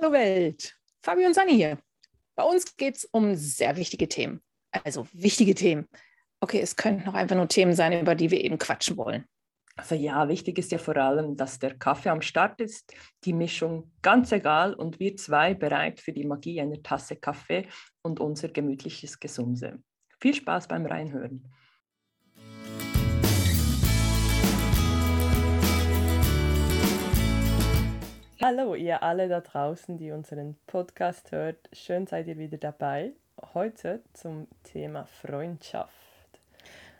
Hallo Welt, Fabio und Sani hier. Bei uns geht es um sehr wichtige Themen. Also wichtige Themen. Okay, es könnten noch einfach nur Themen sein, über die wir eben quatschen wollen. Also ja, wichtig ist ja vor allem, dass der Kaffee am Start ist, die Mischung ganz egal und wir zwei bereit für die Magie einer Tasse Kaffee und unser gemütliches Gesumse. Viel Spaß beim Reinhören. Hallo, ihr alle da draußen, die unseren Podcast hört. Schön seid ihr wieder dabei. Heute zum Thema Freundschaft.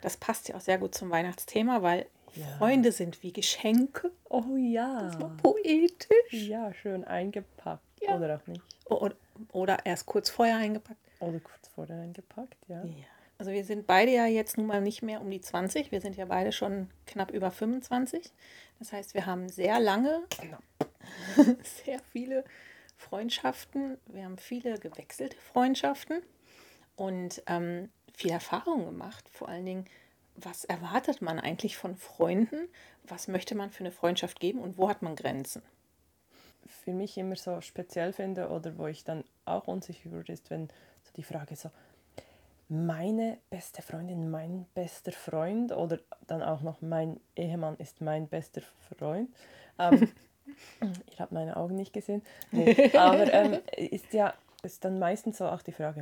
Das passt ja auch sehr gut zum Weihnachtsthema, weil ja. Freunde sind wie Geschenke. Oh ja. Das war poetisch. Ja, schön eingepackt. Ja. Oder auch nicht. Oder, oder erst kurz vorher eingepackt. Oder kurz vorher eingepackt, ja. ja. Also wir sind beide ja jetzt nun mal nicht mehr um die 20. Wir sind ja beide schon knapp über 25. Das heißt, wir haben sehr lange, sehr viele Freundschaften. Wir haben viele gewechselte Freundschaften und ähm, viel Erfahrung gemacht. Vor allen Dingen, was erwartet man eigentlich von Freunden? Was möchte man für eine Freundschaft geben und wo hat man Grenzen? Für mich immer so speziell finde oder wo ich dann auch unsicher würde, ist, wenn so die Frage so, meine beste Freundin, mein bester Freund oder dann auch noch mein Ehemann ist mein bester Freund. Ähm, ihr habt meine Augen nicht gesehen. Nee, aber ähm, ist ja ist dann meistens so auch die Frage,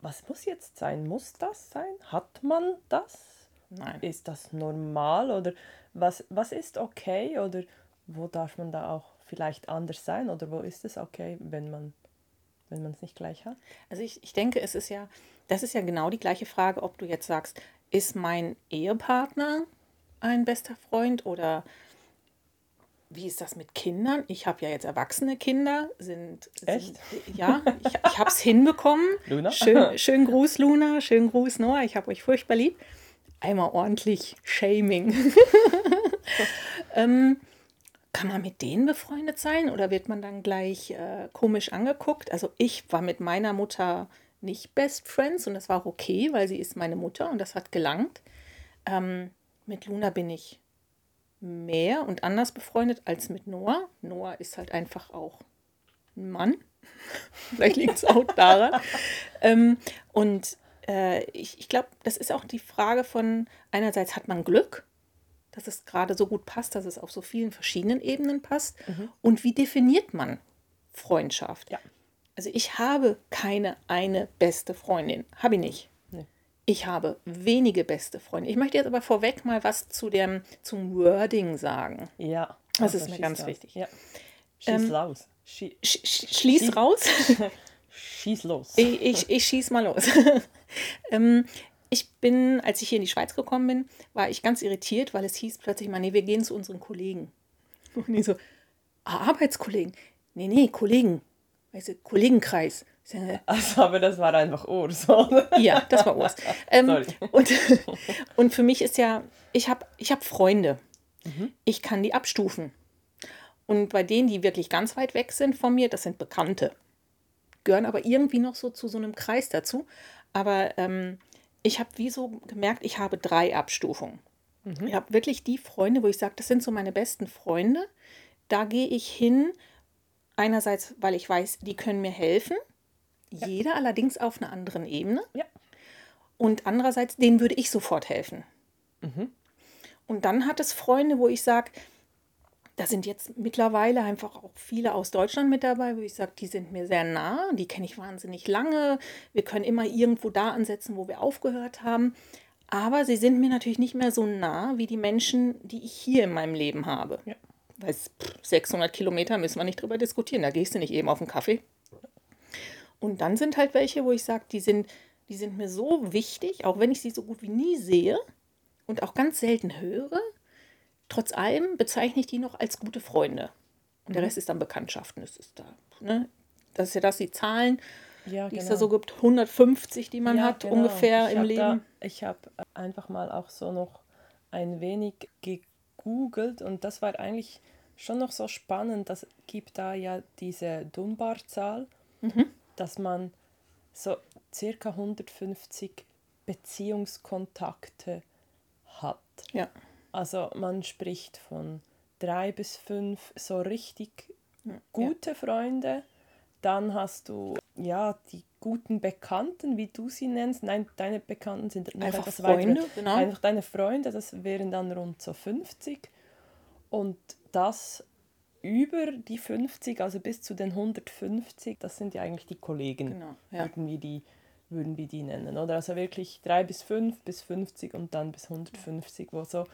was muss jetzt sein? Muss das sein? Hat man das? Nein. Ist das normal oder was, was ist okay oder wo darf man da auch vielleicht anders sein oder wo ist es okay, wenn man wenn man es nicht gleich hat? Also ich, ich denke, es ist ja, das ist ja genau die gleiche Frage, ob du jetzt sagst, ist mein Ehepartner ein bester Freund oder wie ist das mit Kindern? Ich habe ja jetzt erwachsene Kinder. Sind, Echt? ja, ich, ich habe es hinbekommen. Luna? Schön, schön Gruß, Luna. Schön Gruß, Noah. Ich habe euch furchtbar lieb. Einmal ordentlich Shaming. ähm, kann man mit denen befreundet sein oder wird man dann gleich äh, komisch angeguckt? Also ich war mit meiner Mutter nicht Best Friends und das war okay, weil sie ist meine Mutter und das hat gelangt. Ähm, mit Luna bin ich mehr und anders befreundet als mit Noah. Noah ist halt einfach auch ein Mann. Vielleicht liegt es auch daran. ähm, und äh, ich, ich glaube, das ist auch die Frage von, einerseits hat man Glück, dass es gerade so gut passt, dass es auf so vielen verschiedenen Ebenen passt. Mhm. Und wie definiert man Freundschaft? Ja. Also ich habe keine eine beste Freundin. Habe ich nicht. Nee. Ich habe wenige beste Freunde. Ich möchte jetzt aber vorweg mal was zu dem, zum Wording sagen. Ja. Das ist mir ganz raus. wichtig. Ja. Schieß Ähm, raus. Schie Sch sch schließ Schie- raus. schieß los. Ich, ich, ich schieß mal los. ähm, ich bin, als ich hier in die Schweiz gekommen bin, war ich ganz irritiert, weil es hieß plötzlich mal, nee, wir gehen zu unseren Kollegen. Und ich so, ah, Arbeitskollegen. Nee, nee, Kollegen. Weißt du, Kollegenkreis. Also, aber das war einfach Urs, oder? Ja, das war Urs. Ähm, Sorry. und, und für mich ist ja, ich habe ich hab Freunde. Mhm. Ich kann die abstufen. Und bei denen, die wirklich ganz weit weg sind von mir, das sind Bekannte. Gehören aber irgendwie noch so zu so einem Kreis dazu. Aber ähm, ich habe wie so gemerkt, ich habe drei Abstufungen. Mhm. Ich habe wirklich die Freunde, wo ich sage, das sind so meine besten Freunde. Da gehe ich hin, einerseits, weil ich weiß, die können mir helfen. Jeder allerdings auf einer anderen Ebene. Ja. Und andererseits, denen würde ich sofort helfen. Mhm. Und dann hat es Freunde, wo ich sage, da sind jetzt mittlerweile einfach auch viele aus Deutschland mit dabei, wo ich sage, die sind mir sehr nah, die kenne ich wahnsinnig lange. Wir können immer irgendwo da ansetzen, wo wir aufgehört haben. Aber sie sind mir natürlich nicht mehr so nah wie die Menschen, die ich hier in meinem Leben habe. Ja. Weil es, pff, 600 Kilometer müssen wir nicht drüber diskutieren. Da gehst du nicht eben auf einen Kaffee. Und dann sind halt welche, wo ich sage, die sind, die sind mir so wichtig, auch wenn ich sie so gut wie nie sehe und auch ganz selten höre. Trotz allem bezeichne ich die noch als gute Freunde. Und der Rest ist dann Bekanntschaften. Das ist da, ne? Das ist ja das, die Zahlen, Ja, die es da so gibt, 150, die man Ja, hat genau. ungefähr ich im Leben. Da, ich habe einfach mal auch so noch ein wenig gegoogelt und das war eigentlich schon noch so spannend. Das gibt da ja diese Dunbar-Zahl, Mhm. dass man so circa 150 Beziehungskontakte hat. Ja. Also man spricht von drei bis fünf so richtig Ja. gute Freunde dann hast du ja die guten Bekannten, wie du sie nennst. Nein, deine Bekannten sind noch Einfach etwas Freunde, weiter. Genau. Einfach deine Freunde, das wären dann rund so 50. Und das über die 50, also bis zu den 150, das sind ja eigentlich die Kollegen, genau, ja. irgendwie die würden wir die nennen, oder? Also wirklich 3 bis 5 bis 50 und dann bis 150, wo so.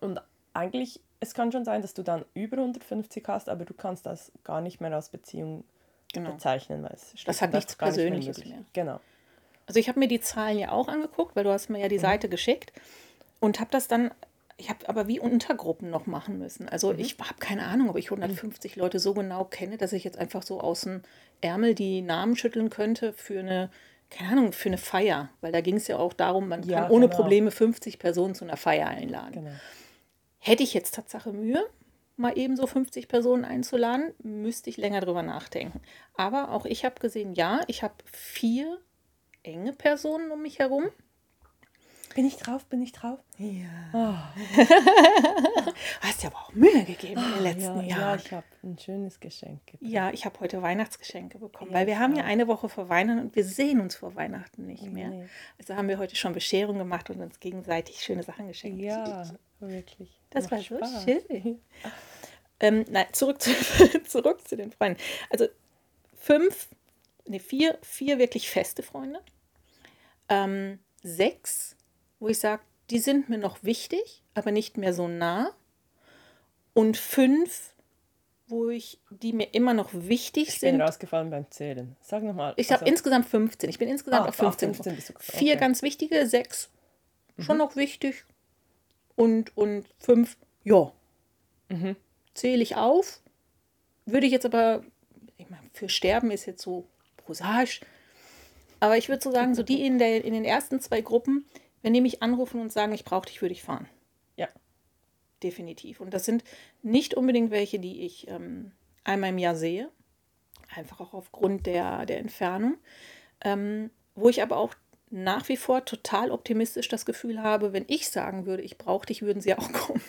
Und eigentlich, es kann schon sein, dass du dann über 150 hast, aber du kannst das gar nicht mehr als Beziehung genau. bezeichnen, weil es das hat nichts Persönliches mehr, mehr. Genau. Also ich habe mir die Zahlen ja auch angeguckt, weil du hast mir ja die mhm. Seite geschickt und habe das dann, ich habe aber wie Untergruppen noch machen müssen. Also mhm. ich habe keine Ahnung, ob ich 150 mhm. Leute so genau kenne, dass ich jetzt einfach so aus dem Ärmel die Namen schütteln könnte für eine, keine Ahnung, für eine Feier. Weil da ging es ja auch darum, man ja, kann ohne genau. Probleme 50 Personen zu einer Feier einladen. Genau. Hätte ich jetzt Tatsache Mühe, mal eben so 50 Personen einzuladen, müsste ich länger drüber nachdenken. Aber auch ich habe gesehen, ja, ich habe vier enge Personen um mich herum. Bin ich drauf? Bin ich drauf? Ja. Oh. Hast ja aber auch Mühe gegeben in den letzten ja, Jahren. Ja, ich habe ein schönes Geschenk bekommen. Ja, ich habe heute Weihnachtsgeschenke bekommen, ja, weil wir haben ja eine Woche vor Weihnachten und wir sehen uns vor Weihnachten nicht mehr. Nee. Also haben wir heute schon Bescherung gemacht und uns gegenseitig schöne Sachen geschenkt. Ja, wirklich. Das war so Spaß. schön. Ähm, nein, zurück zu, zurück zu den Freunden. Also fünf, ne, vier, vier wirklich feste Freunde. Ähm, sechs, wo ich sage, die sind mir noch wichtig, aber nicht mehr so nah. Und fünf, wo ich, die mir immer noch wichtig ich sind. Ich bin rausgefallen beim Zählen. Sag nochmal. Ich habe also, insgesamt 15. Ich bin insgesamt ah, auf 15. 15 bist du, okay. Vier ganz wichtige, sechs schon mhm. noch wichtig und, und fünf, ja. Mhm. Zähle ich auf. Würde ich jetzt aber, ich meine, für Sterben ist jetzt so prosaisch. Aber ich würde so sagen, so die in, der, in den ersten zwei Gruppen, wenn die mich anrufen und sagen, ich brauche dich, würde ich fahren. Ja. Definitiv. Und das sind nicht unbedingt welche, die ich ähm, einmal im Jahr sehe. Einfach auch aufgrund der, der Entfernung. Ähm, wo ich aber auch nach wie vor total optimistisch das Gefühl habe, wenn ich sagen würde, ich brauche dich, würden sie auch kommen.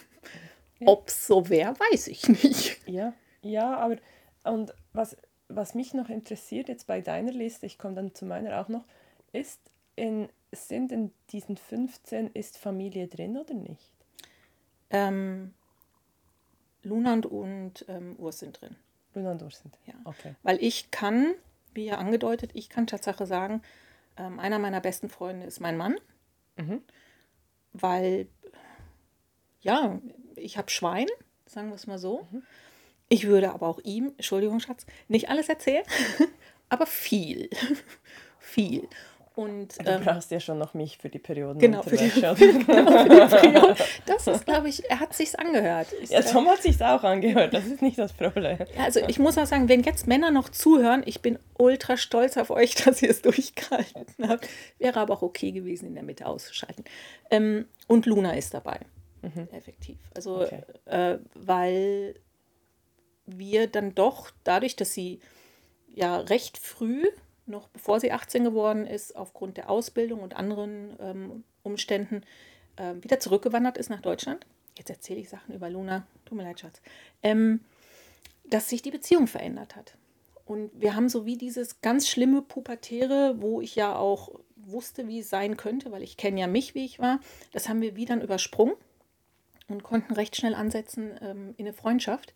Ja. Ob es so wäre, weiß ich nicht. Ja, ja, aber und was, was mich noch interessiert jetzt bei deiner Liste, ich komme dann zu meiner auch noch, ist in, sind in diesen 15 ist Familie drin oder nicht? Ähm, Luna und, ähm, Urs sind drin. Luna und Urs sind, ja. Okay. Weil ich kann, wie ja angedeutet, ich kann Tatsache sagen, ähm, einer meiner besten Freunde ist mein Mann, mhm. weil, ja, ich habe Schwein, sagen wir es mal so. Mhm. Ich würde aber auch ihm, Entschuldigung, Schatz, nicht alles erzählen, aber viel. viel. Und, du ähm, brauchst ja schon noch mich für die Perioden. Genau, für die, genau für die Periode. Das ist, glaube ich, er hat sich's angehört. Ist ja, Tom hat sich's auch angehört. Das ist nicht das Problem. Also ich muss auch sagen, wenn jetzt Männer noch zuhören, ich bin ultra stolz auf euch, dass ihr es durchgehalten habt. Wäre aber auch okay gewesen, in der Mitte auszuschalten. Ähm, und Luna ist dabei. Mhm. Effektiv. Also, okay. äh, weil wir dann doch, dadurch, dass sie ja recht früh noch bevor sie 18 geworden ist, aufgrund der Ausbildung und anderen ähm, Umständen äh, wieder zurückgewandert ist nach Deutschland. Jetzt erzähle ich Sachen über Luna, tut mir leid, Schatz. Ähm, dass sich die Beziehung verändert hat. Und wir haben so wie dieses ganz schlimme Pubertäre, wo ich ja auch wusste, wie es sein könnte, weil ich kenne ja mich, wie ich war. Das haben wir wie dann übersprungen und konnten recht schnell ansetzen ähm, in eine Freundschaft,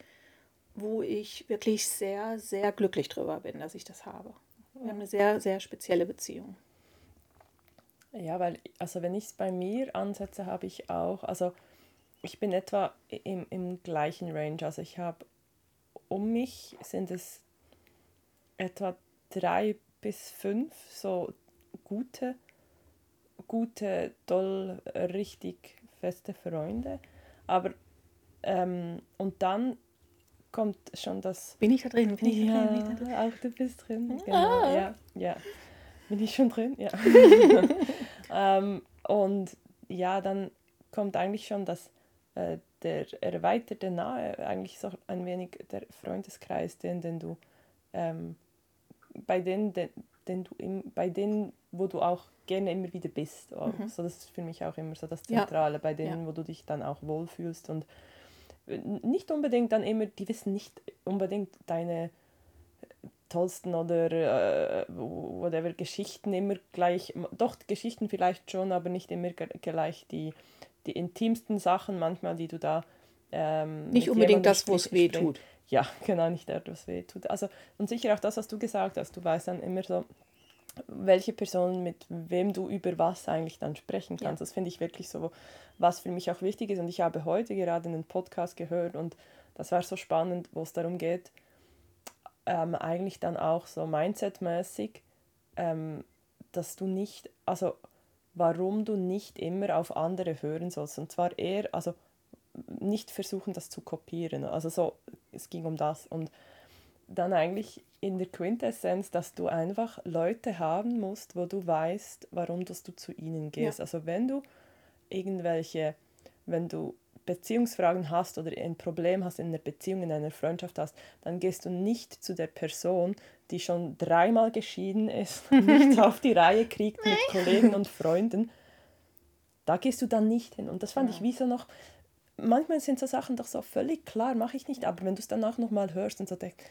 wo ich wirklich sehr, sehr glücklich drüber bin, dass ich das habe. Wir haben eine sehr, sehr spezielle Beziehung. Ja, weil, also wenn ich es bei mir ansetze, habe ich auch, also ich bin etwa im, im gleichen Range. Also ich habe um mich sind es etwa drei bis fünf so gute, gute, toll, richtig feste Freunde. Aber ähm, und dann kommt schon das. Bin ich da drin? Bin ich ja, da drin? Bin ich da drin? auch du bist drin. Ah. Genau, ja, ja. Bin ich schon drin? Ja. ähm, und ja, dann kommt eigentlich schon das, äh, der erweiterte Nahe, eigentlich so ein wenig der Freundeskreis, den, den du, ähm, bei denen, den, den du im, bei denen, wo du auch gerne immer wieder bist. Mhm. So, das ist für mich auch immer so das Zentrale, ja. bei denen, ja. wo du dich dann auch wohlfühlst und nicht unbedingt dann immer, die wissen nicht unbedingt deine, tollsten oder äh, whatever Geschichten immer gleich, doch Geschichten vielleicht schon, aber nicht immer gleich die, die intimsten Sachen manchmal, die du da ähm, nicht unbedingt das, wo es weh tut. Ja, genau, nicht der, was weh tut. Also, und sicher auch das, was du gesagt hast. Du weißt dann immer so, welche Person mit wem du über was eigentlich dann sprechen kannst. Ja. Das finde ich wirklich so, was für mich auch wichtig ist. Und ich habe heute gerade einen Podcast gehört und das war so spannend, wo es darum geht, ähm, eigentlich dann auch so mindsetmäßig, ähm, dass du nicht, also warum du nicht immer auf andere hören sollst. Und zwar eher, also nicht versuchen, das zu kopieren. Also so, es ging um das. Und dann eigentlich in der Quintessenz, dass du einfach Leute haben musst, wo du weißt, warum dass du zu ihnen gehst. Ja. Also wenn du irgendwelche, wenn du Beziehungsfragen hast oder ein Problem hast in einer Beziehung, in einer Freundschaft hast, dann gehst du nicht zu der Person, die schon dreimal geschieden ist, nichts auf die Reihe kriegt mit Kollegen und Freunden. Da gehst du dann nicht hin. Und das fand ja. ich wie so noch, manchmal sind so Sachen doch so völlig klar, mache ich nicht, aber wenn du es dann auch nochmal hörst und so denkst,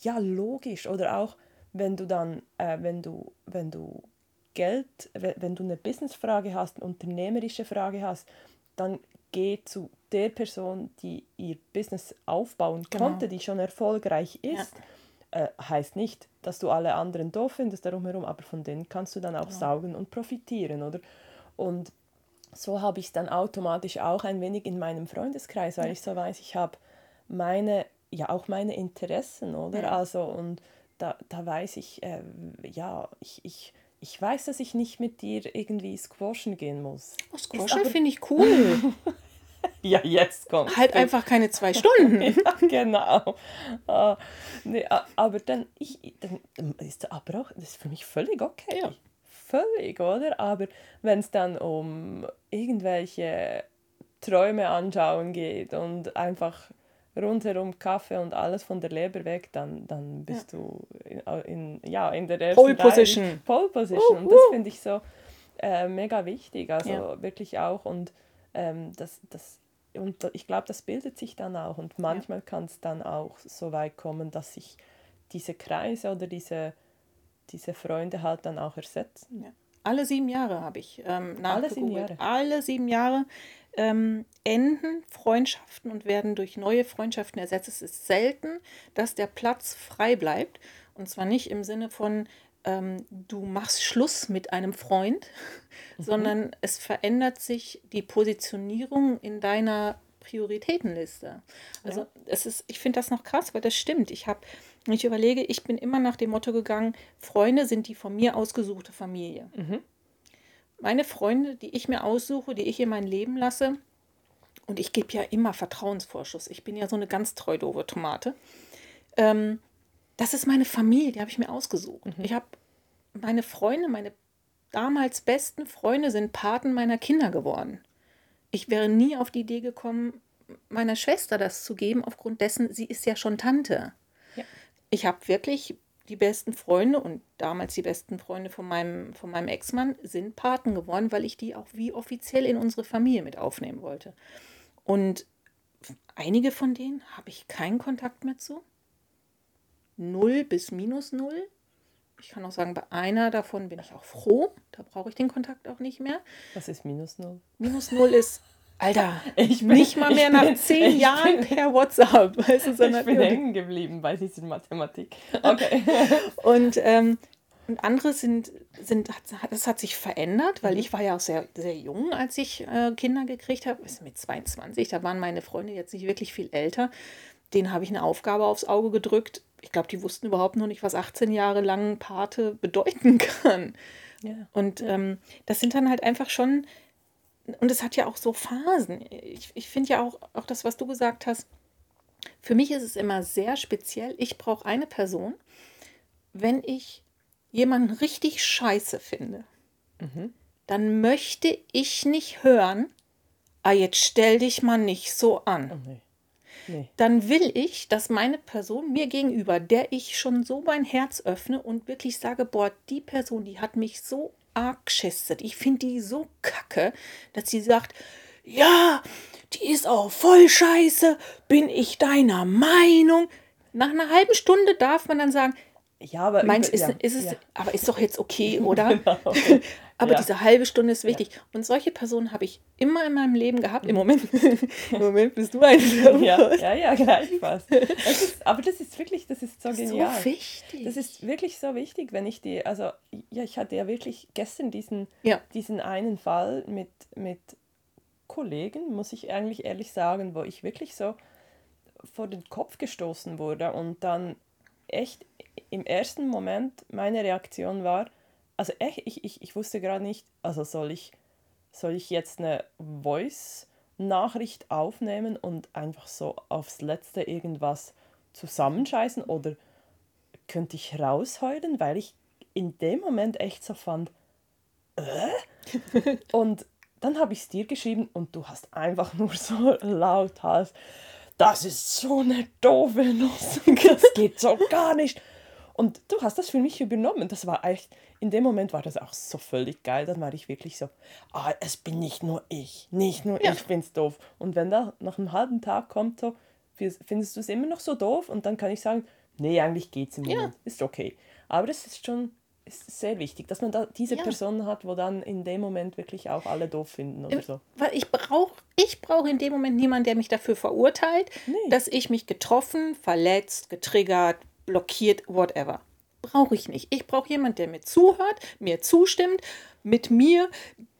ja, logisch. Oder auch, wenn du dann, äh, wenn du, wenn du Geld, wenn du eine Businessfrage hast, eine unternehmerische Frage hast, dann geh zu der Person, die ihr Business aufbauen genau. konnte, die schon erfolgreich ist. Ja. Äh, heißt nicht, dass du alle anderen doof findest darum herum, aber von denen kannst du dann auch genau. saugen und profitieren, oder? Und so habe ich es dann automatisch auch ein wenig in meinem Freundeskreis, weil ja. ich so weiß, ich habe meine ja auch meine Interessen, oder? Ja. Also und da, da weiß ich, äh, ja, ich, ich, ich weiß, dass ich nicht mit dir irgendwie squashen gehen muss. Oh, squashen finde ich cool. ja, jetzt kommt. Halt einfach keine zwei Stunden. ja, genau. Uh, nee, aber dann, ich, dann ist aber auch, das ist für mich völlig okay. Ja. Völlig, oder? Aber wenn es dann um irgendwelche Träume anschauen geht und einfach rundherum Kaffee und alles von der Leber weg, dann, dann bist ja. du in, in, ja, in der ersten Pole Position. Reihe, Pole Position. Uh, uh. Und das finde ich so äh, mega wichtig. Also ja. wirklich auch. Und ähm, das, das, und ich glaube, das bildet sich dann auch. Und manchmal ja. kann es dann auch so weit kommen, dass sich diese Kreise oder diese, diese Freunde halt dann auch ersetzen. Alle sieben Jahre habe ich ähm, Alle sieben Jahre. Alle sieben Jahre ähm, enden Freundschaften und werden durch neue Freundschaften ersetzt. Es ist selten, dass der Platz frei bleibt. Und zwar nicht im Sinne von, ähm, du machst Schluss mit einem Freund, mhm. sondern es verändert sich die Positionierung in deiner Prioritätenliste. Also ja. es ist, ich finde das noch krass, weil das stimmt. Ich habe, ich überlege, ich bin immer nach dem Motto gegangen, Freunde sind die von mir ausgesuchte Familie. Mhm meine Freunde, die ich mir aussuche, die ich in mein Leben lasse, und ich gebe ja immer Vertrauensvorschuss. Ich bin ja so eine ganz treu doofe Tomate. Ähm, das ist meine Familie, die habe ich mir ausgesucht. Mhm. Ich habe meine Freunde, meine damals besten Freunde sind Paten meiner Kinder geworden. Ich wäre nie auf die Idee gekommen, meiner Schwester das zu geben, aufgrund dessen, sie ist ja schon Tante. Ja. Ich habe wirklich die besten Freunde und damals die besten Freunde von meinem, von meinem Ex-Mann sind Paten geworden, weil ich die auch wie offiziell in unsere Familie mit aufnehmen wollte. Und einige von denen habe ich keinen Kontakt mehr zu. Null bis minus null. Ich kann auch sagen, bei einer davon bin ich auch froh. Da brauche ich den Kontakt auch nicht mehr. Was ist minus null? Minus null ist Alter, ich bin, nicht mal mehr nach bin, zehn Jahren bin, per WhatsApp. Weißt du, ich bin hängen geblieben bei dieser Mathematik. Okay. und, ähm, und andere sind, sind, das hat sich verändert, weil mhm. ich war ja auch sehr, sehr jung, als ich äh, Kinder gekriegt habe. Mit 22, da waren meine Freunde jetzt nicht wirklich viel älter. Denen habe ich eine Aufgabe aufs Auge gedrückt. Ich glaube, die wussten überhaupt noch nicht, was 18 Jahre lang Pate bedeuten kann. Ja. Und ähm, das sind dann halt einfach schon und es hat ja auch so Phasen. Ich, ich finde ja auch, auch das, was du gesagt hast, für mich ist es immer sehr speziell. Ich brauche eine Person, wenn ich jemanden richtig scheiße finde, mhm. dann möchte ich nicht hören, ah, jetzt stell dich mal nicht so an. Oh, nee. Nee. Dann will ich, dass meine Person mir gegenüber, der ich schon so mein Herz öffne und wirklich sage, boah, die Person, die hat mich so arg geschästet. Ich finde die so kacke, dass sie sagt, ja, die ist auch voll scheiße, bin ich deiner Meinung? Nach einer halben Stunde darf man dann sagen, Ja, aber Meinst über- ist, ja, ist es, ja. aber ist doch jetzt okay, oder? Genau. Aber Ja. diese halbe Stunde ist wichtig. Und solche Personen habe ich immer in meinem Leben gehabt. Im Moment, im Moment bist du eine ja, ja, ja, gleichfalls. Das ist, aber das ist wirklich, das ist so So genial. wichtig. Das ist wirklich so wichtig, wenn ich die, also ja, ich hatte ja wirklich gestern diesen, Ja. diesen einen Fall mit, mit Kollegen, muss ich eigentlich ehrlich sagen, wo ich wirklich so vor den Kopf gestoßen wurde und dann echt im ersten Moment meine Reaktion war, also echt, ich, ich, ich wusste gerade nicht, also soll ich, soll ich jetzt eine Voice-Nachricht aufnehmen und einfach so aufs Letzte irgendwas zusammenscheißen oder könnte ich rausheulen, weil ich in dem Moment echt so fand, äh? und dann habe ich es dir geschrieben und du hast einfach nur so laut hast, das ist so eine doofe Nuss, das geht so gar nicht. Und du hast das für mich übernommen. Das war echt, in dem Moment war das auch so völlig geil. Dann war ich wirklich so, ah, es bin nicht nur ich, nicht nur Ja. ich bin's doof. Und wenn da nach einem halben Tag kommt so, findest du es immer noch so doof? Und dann kann ich sagen, nee, eigentlich geht's im Ja. Moment, ist okay. Aber das ist schon ist sehr wichtig, dass man da diese Ja. Personen hat, wo dann in dem Moment wirklich auch alle doof finden oder so. Weil ich brauche ich brauch in dem Moment niemanden, der mich dafür verurteilt, Nee. dass ich mich getroffen, verletzt, getriggert, blockiert, whatever. Brauche ich nicht. Ich brauche jemanden, der mir zuhört, mir zustimmt, mit mir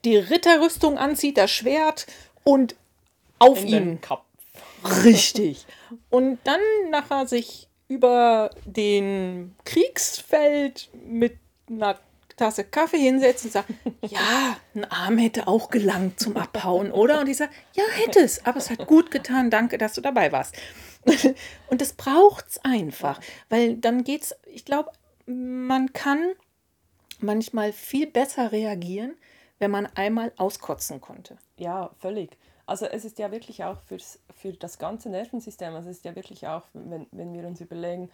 die Ritterrüstung anzieht, das Schwert und auf In ihn. den Kopf. Richtig. Und dann nachher sich über den Kriegsfeld mit einer Tasse Kaffee hinsetzt und sagt, ja, ein Arm hätte auch gelangt zum Abhauen, oder? Und ich sage, ja, hätte es, aber es hat gut getan, danke, dass du dabei warst. Und das braucht es einfach, weil dann geht's, ich glaube, man kann manchmal viel besser reagieren, wenn man einmal auskotzen konnte. Ja, völlig. Also es ist ja wirklich auch fürs, für das ganze Nervensystem, also es ist ja wirklich auch, wenn, wenn wir uns überlegen,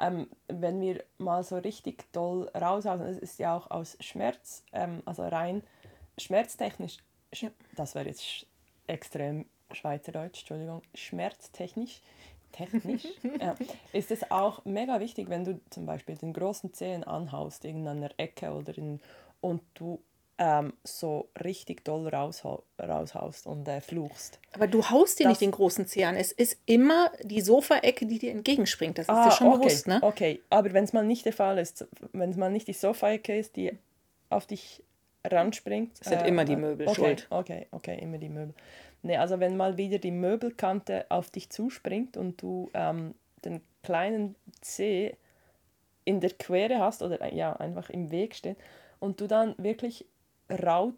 ähm, wenn wir mal so richtig doll raushauen, es ist ja auch aus Schmerz, ähm, also rein schmerztechnisch, sch- Ja. das wäre jetzt extrem Schweizerdeutsch, Entschuldigung, schmerztechnisch, technisch, ja, ist es auch mega wichtig, wenn du zum Beispiel den großen Zehen anhaust, irgendeiner Ecke oder in, und du ähm, so richtig doll raushau raushaust und äh, fluchst. Aber du haust dir Das- nicht den großen Zeh an. Es ist immer die Sofaecke, die dir entgegenspringt. Das ist dir Ah, schon okay, bewusst, ne? Okay, aber wenn es mal nicht der Fall ist, wenn es mal nicht die Sofaecke ist, die auf dich ranspringt. Es sind immer die Möbel okay, schuld. Okay, okay, immer die Möbel. Nee, also wenn mal wieder die Möbelkante auf dich zuspringt und du ähm, den kleinen Zeh in der Quere hast oder äh, ja, einfach im Weg steht und du dann wirklich raut,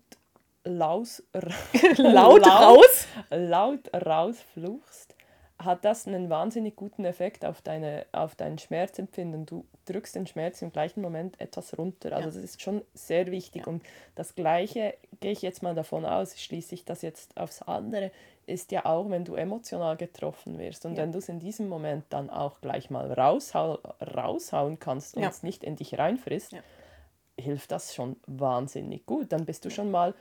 laus, Laut raus. laut rausfluchst, hat das einen wahnsinnig guten Effekt auf, deine, auf dein Schmerzempfinden. Du drückst den Schmerz im gleichen Moment etwas runter. Also Ja. das ist schon sehr wichtig. Und das Gleiche gehe ich jetzt mal davon aus, schließe ich das jetzt aufs andere, ist ja auch, wenn du emotional getroffen wirst und Ja. wenn du es in diesem Moment dann auch gleich mal raushau raushauen kannst und Ja. es nicht in dich reinfrisst, Ja. hilft das schon wahnsinnig gut. Dann bist du schon mal,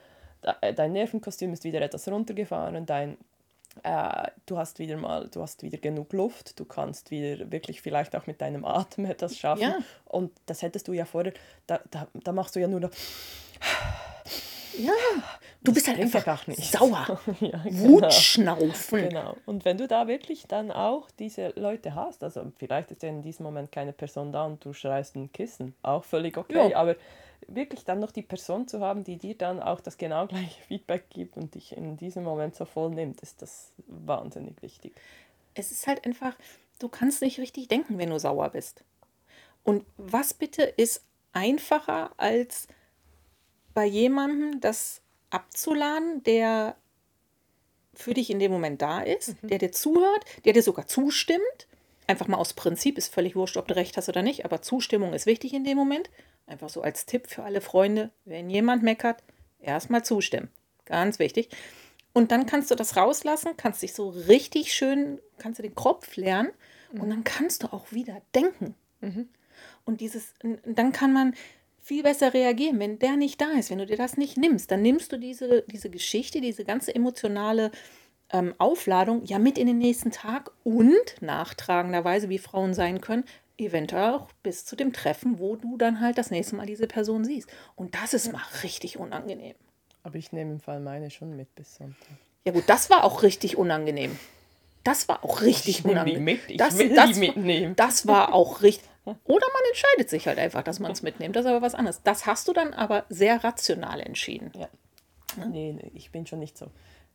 de- dein Nervenkostüm ist wieder etwas runtergefahren, dein, äh, du hast wieder mal, du hast wieder genug Luft, du kannst wieder wirklich vielleicht auch mit deinem Atem etwas schaffen. Ja. Und das hättest du ja vorher, da, da, da machst du ja nur noch, Ja. Du bist halt einfach gar nichts. sauer. ja, genau. Wutschnaufen. Genau. Und wenn du da wirklich dann auch diese Leute hast, also vielleicht ist ja in diesem Moment keine Person da und du schreist ein Kissen, auch völlig okay, Ja. aber wirklich dann noch die Person zu haben, die dir dann auch das genau gleiche Feedback gibt und dich in diesem Moment so voll nimmt, ist das wahnsinnig wichtig. Es ist halt einfach, du kannst nicht richtig denken, wenn du sauer bist. Und was bitte ist einfacher als bei jemandem das abzuladen, der für dich in dem Moment da ist, der dir zuhört, der dir sogar zustimmt. Einfach mal aus Prinzip, ist völlig wurscht, ob du recht hast oder nicht, aber Zustimmung ist wichtig in dem Moment. Einfach so als Tipp für alle Freunde, wenn jemand meckert, erstmal zustimmen. Ganz wichtig. Und dann kannst du das rauslassen, kannst dich so richtig schön, kannst du den Kopf lernen und dann kannst du auch wieder denken. Und dieses, dann kann man viel besser reagieren, wenn der nicht da ist, wenn du dir das nicht nimmst, dann nimmst du diese, diese Geschichte, diese ganze emotionale ähm, Aufladung ja mit in den nächsten Tag und nachtragenderweise, wie Frauen sein können, eventuell auch bis zu dem Treffen, wo du dann halt das nächste Mal diese Person siehst. Und das ist mal richtig unangenehm. Aber ich nehme im Fall meine schon mit bis Sonntag. Ja gut, das war auch richtig unangenehm. Das war auch richtig Ich unangenehm. mit, ich das, will das, die mitnehmen. Das war auch richtig. Oder man entscheidet sich halt einfach, dass man es mitnimmt. Das ist aber was anderes. Das hast du dann aber sehr rational entschieden. Ja. Nee, nee, ich bin schon nicht so.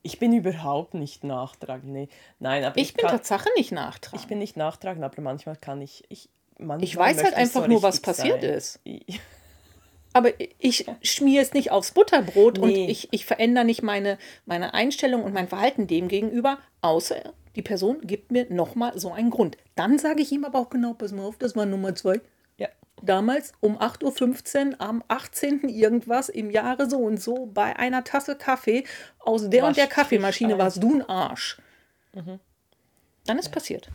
Ich bin überhaupt nicht nachtragend. Nee. Nein, aber ich, Ich bin kann, Tatsache nicht nachtragend. ich bin nicht nachtragend, aber manchmal kann ich. Ich, manchmal Ich weiß halt einfach so nur, was passiert sein. ist. Aber ich schmier es nicht aufs Butterbrot und Nee. ich, ich verändere nicht meine, meine Einstellung und mein Verhalten dem gegenüber, außer die Person gibt mir nochmal so einen Grund. Dann sage ich ihm aber auch genau, pass mal auf, das war Nummer zwei. Ja. Damals um 8.15 Uhr am 18. irgendwas im Jahre so und so bei einer Tasse Kaffee aus der und der Wasch Kaffeemaschine warst du ein Arsch. Mhm. Dann ist passiert.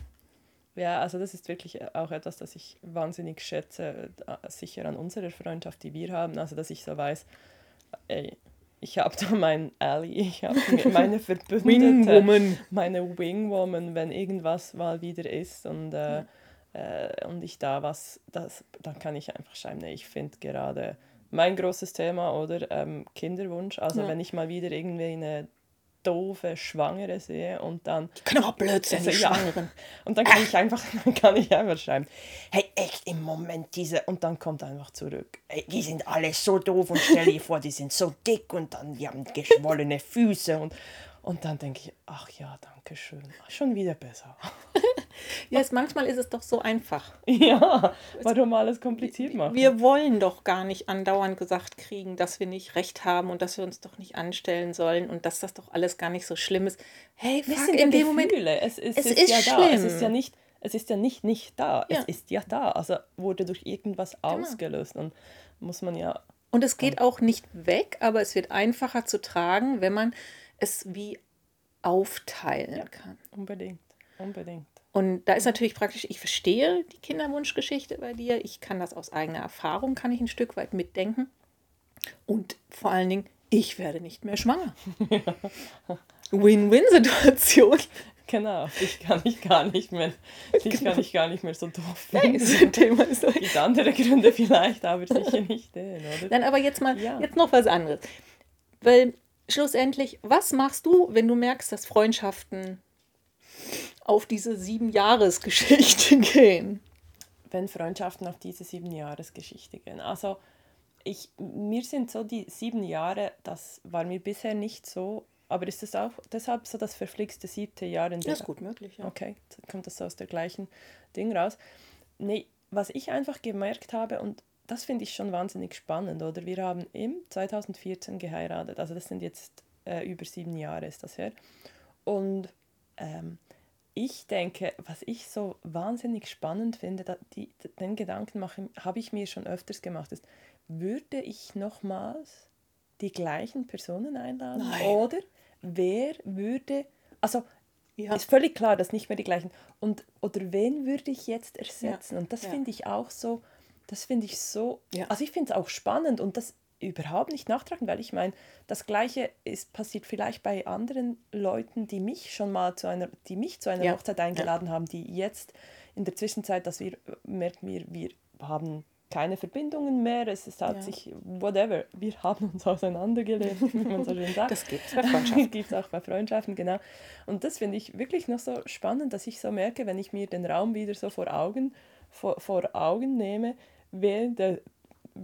Ja, also das ist wirklich auch etwas, das ich wahnsinnig schätze, sicher an unserer Freundschaft, die wir haben. Also, dass ich so weiß, ey, ich habe da meinen Ally, ich habe meine Verbündete, Wingwoman. meine Wingwoman, wenn irgendwas mal wieder ist und, äh, äh, und ich da was, das, dann kann ich einfach schreiben, nee, ich finde gerade mein großes Thema oder ähm, Kinderwunsch. Also, Ja. wenn ich mal wieder irgendwie eine doofe Schwangere sehe und dann Die können auch Blödsinn, Also, ja. Und dann kann ich einfach, dann kann ich einfach schreiben, hey, echt im Moment diese, und dann kommt einfach zurück, hey, die sind alle so doof und stell dir vor, die sind so dick und dann, die haben geschwollene Füße und, und dann denke ich, ach ja, danke schön, schon wieder besser. Ja, es, manchmal ist es doch so einfach. ja, warum alles kompliziert machen? Wir wollen doch gar nicht andauernd gesagt kriegen, dass wir nicht recht haben und dass wir uns doch nicht anstellen sollen und dass das doch alles gar nicht so schlimm ist. Hey, Wir sind in ja dem Moment. Es, es, es ist, ist ja da. Es schlimm. ist ja nicht, es ist ja nicht nicht da. Ja. Es ist ja da. Also wurde durch irgendwas ausgelöst und muss man ja Und es geht auch nicht weg, aber es wird einfacher zu tragen, wenn man es wie aufteilen kann. unbedingt, unbedingt. Und da ist natürlich praktisch, ich verstehe die Kinderwunschgeschichte bei dir. Ich kann das aus eigener Erfahrung, kann ich ein Stück weit mitdenken. Und vor allen Dingen, ich werde nicht mehr schwanger. Win-Win-Situation. Genau, ich kann ich gar nicht mehr, ich kann ich gar nicht mehr so doof Nein, finden. das Thema ist doch Gibt andere Gründe vielleicht, aber sicher nicht den, oder? Nein, aber jetzt mal, Ja. jetzt noch was anderes. Weil schlussendlich, was machst du, wenn du merkst, dass Freundschaften auf diese sieben Jahresgeschichte gehen? Wenn Freundschaften auf diese sieben Jahresgeschichte gehen. Also ich, mir sind so die sieben Jahre, das war mir bisher nicht so, aber ist es auch deshalb so das verflixte siebte Jahr in der Das ist gut möglich, ja. Okay, dann kommt das so aus der gleichen Ding raus. Nee, was ich einfach gemerkt habe, und das finde ich schon wahnsinnig spannend, oder? Wir haben im 2014 geheiratet, also das sind jetzt äh, über sieben Jahre ist das her. Und ähm, ich denke, was ich so wahnsinnig spannend finde, da, die, den Gedanken habe ich mir schon öfters gemacht, ist, würde ich nochmals die gleichen Personen einladen? Nein. Oder wer würde, also Ja. ist völlig klar, dass nicht mehr die gleichen. Und oder wen würde ich jetzt ersetzen? Und das Ja. finde ich auch so, das finde ich so, Ja. also ich finde es auch spannend und das überhaupt nicht nachtragen, weil ich meine, das Gleiche ist passiert vielleicht bei anderen Leuten, die mich schon mal zu einer, die mich zu einer Ja. Hochzeit eingeladen haben, die jetzt in der Zwischenzeit, dass wir merken wir, wir haben keine Verbindungen mehr, es, es hat Ja. sich, whatever, wir haben uns auseinandergelebt, wie man so schön sagt. Das gibt's bei Freundschaften. gibt es auch bei Freundschaften, genau. Und das finde ich wirklich noch so spannend, dass ich so merke, wenn ich mir den Raum wieder so vor Augen, vor, vor Augen nehme, wer, der,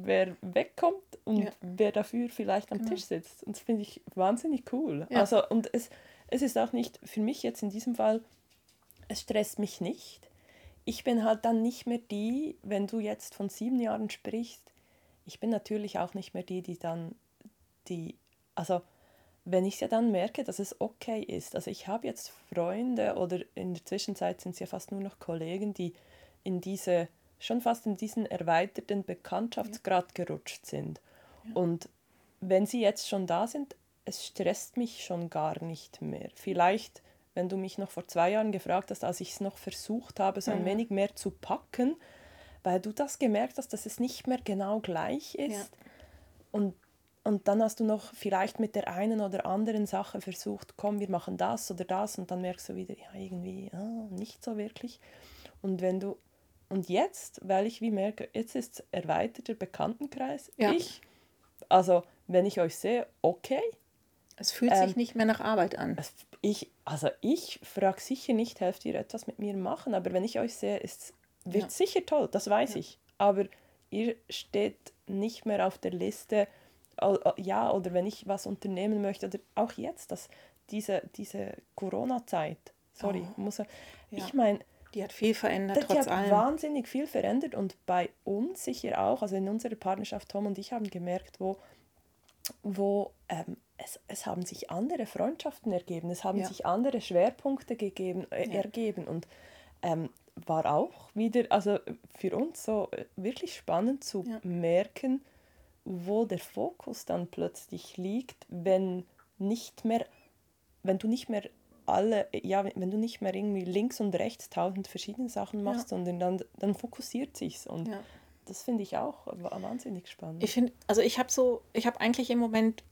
wer wegkommt und Ja. wer dafür vielleicht am Genau. Tisch sitzt. Und das finde ich wahnsinnig cool. Ja. Also, und es, es ist auch nicht, für mich jetzt in diesem Fall, es stresst mich nicht. Ich bin halt dann nicht mehr die, wenn du jetzt von sieben Jahren sprichst, ich bin natürlich auch nicht mehr die, die dann die, also wenn ich ja dann merke, dass es okay ist, also ich habe jetzt Freunde oder in der Zwischenzeit sind es ja fast nur noch Kollegen, die in diese, schon fast in diesen erweiterten Bekanntschaftsgrad gerutscht sind. Und wenn sie jetzt schon da sind, es stresst mich schon gar nicht mehr. Vielleicht, wenn du mich noch vor zwei Jahren gefragt hast, als ich es noch versucht habe, so ein Mhm. wenig mehr zu packen, weil du das gemerkt hast, dass es nicht mehr genau gleich ist. Ja. Und, und dann hast du noch vielleicht mit der einen oder anderen Sache versucht, komm, wir machen das oder das und dann merkst du wieder, ja, irgendwie ah, nicht so wirklich. Und wenn du und jetzt, weil ich wie merke, jetzt ist erweiterter Bekanntenkreis. Ja. Ich, also wenn ich euch sehe, okay. Es fühlt Ähm, sich nicht mehr nach Arbeit an. Es- Ich, also ich frage sicher nicht, helft ihr etwas mit mir machen, aber wenn ich euch sehe, ist wird Ja. sicher toll, das weiß Ja. ich. Aber ihr steht nicht mehr auf der Liste, ja, oder wenn ich was unternehmen möchte, oder auch jetzt, dass diese, diese Corona-Zeit, sorry, Oh. muss ich meine, Die hat viel verändert, die trotz hat allem. wahnsinnig viel verändert und bei uns sicher auch, also in unserer Partnerschaft, Tom und ich haben gemerkt, wo, wo ähm, es, es haben sich andere Freundschaften ergeben, es haben Ja. sich andere Schwerpunkte gegeben, äh, Ja. ergeben und ähm, war auch wieder, also für uns so äh, wirklich spannend zu Ja. merken, wo der Fokus dann plötzlich liegt, wenn nicht mehr, wenn du nicht mehr alle, ja, wenn du nicht mehr irgendwie links und rechts tausend verschiedene Sachen machst, Ja. sondern dann, dann fokussiert sich's und Ja. das finde ich auch wa- wahnsinnig spannend. Ich finde, also ich habe so, ich habe eigentlich im Moment,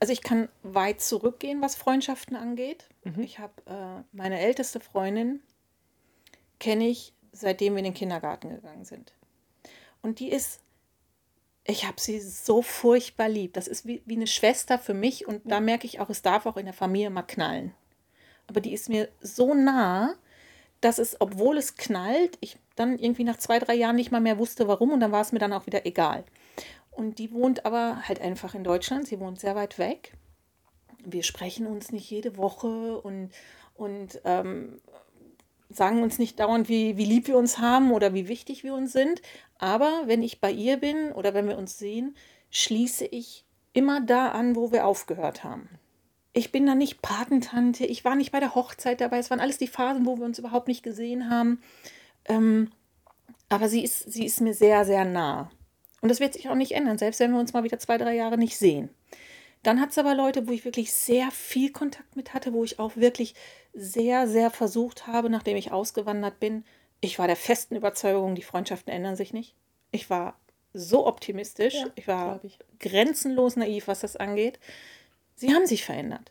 also ich kann weit zurückgehen, was Freundschaften angeht. Mhm. Ich habe äh, meine älteste Freundin, kenne ich, seitdem wir in den Kindergarten gegangen sind. Und die ist, ich habe sie so furchtbar lieb. Das ist wie, wie eine Schwester für mich und da merke ich auch, es darf auch in der Familie mal knallen. Aber die ist mir so nah, dass es, obwohl es knallt, ich dann irgendwie nach zwei, drei Jahren nicht mal mehr wusste, warum und dann war es mir dann auch wieder egal. Und die wohnt aber halt einfach in Deutschland, sie wohnt sehr weit weg. Wir sprechen uns nicht jede Woche und, und ähm, sagen uns nicht dauernd, wie, wie lieb wir uns haben oder wie wichtig wir uns sind. Aber wenn ich bei ihr bin oder wenn wir uns sehen, schließe ich immer da an, wo wir aufgehört haben. Ich bin da nicht Patentante, ich war nicht bei der Hochzeit dabei, es waren alles die Phasen, wo wir uns überhaupt nicht gesehen haben. Ähm, aber sie ist, sie ist mir sehr, sehr nah. Und das wird sich auch nicht ändern, selbst wenn wir uns mal wieder zwei, drei Jahre nicht sehen. Dann hat es aber Leute, wo ich wirklich sehr viel Kontakt mit hatte, wo ich auch wirklich sehr, sehr versucht habe, nachdem ich ausgewandert bin. Ich war der festen Überzeugung, die Freundschaften ändern sich nicht. Ich war so optimistisch, Ja, ich war ich. grenzenlos naiv, was das angeht. Sie haben sich verändert.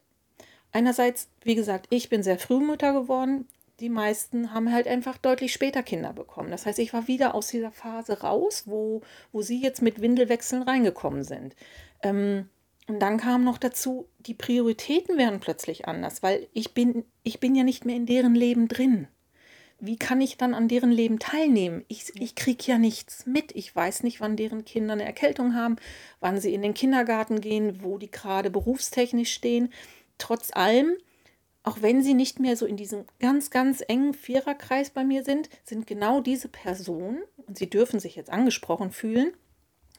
Einerseits, wie gesagt, ich bin sehr früh Mutter geworden. Die meisten haben halt einfach deutlich später Kinder bekommen. Das heißt, ich war wieder aus dieser Phase raus, wo, wo sie jetzt mit Windelwechseln reingekommen sind. Ähm, und dann kam noch dazu, die Prioritäten werden plötzlich anders, weil ich bin, ich bin ja nicht mehr in deren Leben drin. Wie kann ich dann an deren Leben teilnehmen? Ich, ich kriege ja nichts mit. Ich weiß nicht, wann deren Kinder eine Erkältung haben, wann sie in den Kindergarten gehen, wo die gerade berufstechnisch stehen. Trotz allem, auch wenn sie nicht mehr so in diesem ganz, ganz engen Viererkreis bei mir sind, sind genau diese Personen, und sie dürfen sich jetzt angesprochen fühlen,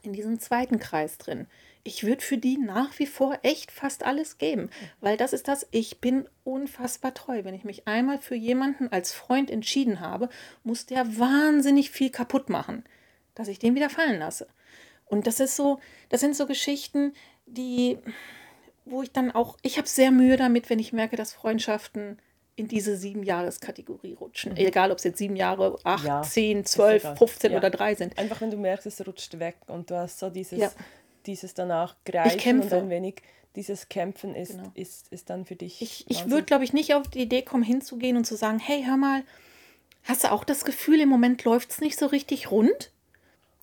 in diesem zweiten Kreis drin. Ich würde für die nach wie vor echt fast alles geben, weil das ist das, ich bin unfassbar treu. Wenn ich mich einmal für jemanden als Freund entschieden habe, muss der wahnsinnig viel kaputt machen, dass ich den wieder fallen lasse. Und das ist so, das sind so Geschichten, die, wo ich dann auch, ich habe sehr Mühe damit, wenn ich merke, dass Freundschaften in diese sieben Jahreskategorie rutschen. Egal, ob es jetzt sieben Jahre, acht, Ja, zehn, zwölf, egal. 15 Ja. oder drei sind. Einfach wenn du merkst, es rutscht weg und du hast so dieses, Ja. dieses danach greifen und ein wenig dieses Kämpfen ist, Genau. ist, ist dann für dich. Ich, ich würde, glaube ich, nicht auf die Idee kommen, hinzugehen und zu sagen, hey, hör mal, hast du auch das Gefühl, im Moment läuft es nicht so richtig rund?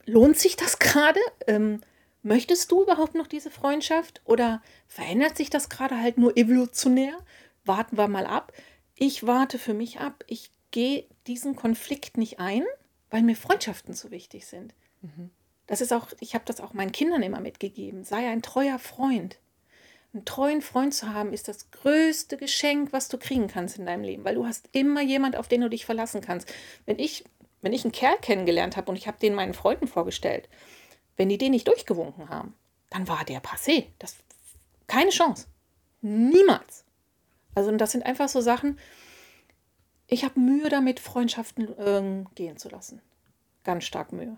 Lohnt sich das gerade? Ähm, möchtest du überhaupt noch diese Freundschaft? Oder verändert sich das gerade halt nur evolutionär? Warten wir mal ab. Ich warte für mich ab. Ich gehe diesen Konflikt nicht ein, weil mir Freundschaften so wichtig sind. Das ist auch, ich habe das auch meinen Kindern immer mitgegeben. Sei ein treuer Freund. Einen treuen Freund zu haben, ist das größte Geschenk, was du kriegen kannst in deinem Leben, weil du hast immer jemand, auf den du dich verlassen kannst. Wenn ich, wenn ich einen Kerl kennengelernt habe und ich habe den meinen Freunden vorgestellt, wenn die den nicht durchgewunken haben, dann war der passé. Das, keine Chance. Niemals. Also und das sind einfach so Sachen, ich habe Mühe damit, Freundschaften ähm, gehen zu lassen. Ganz stark Mühe.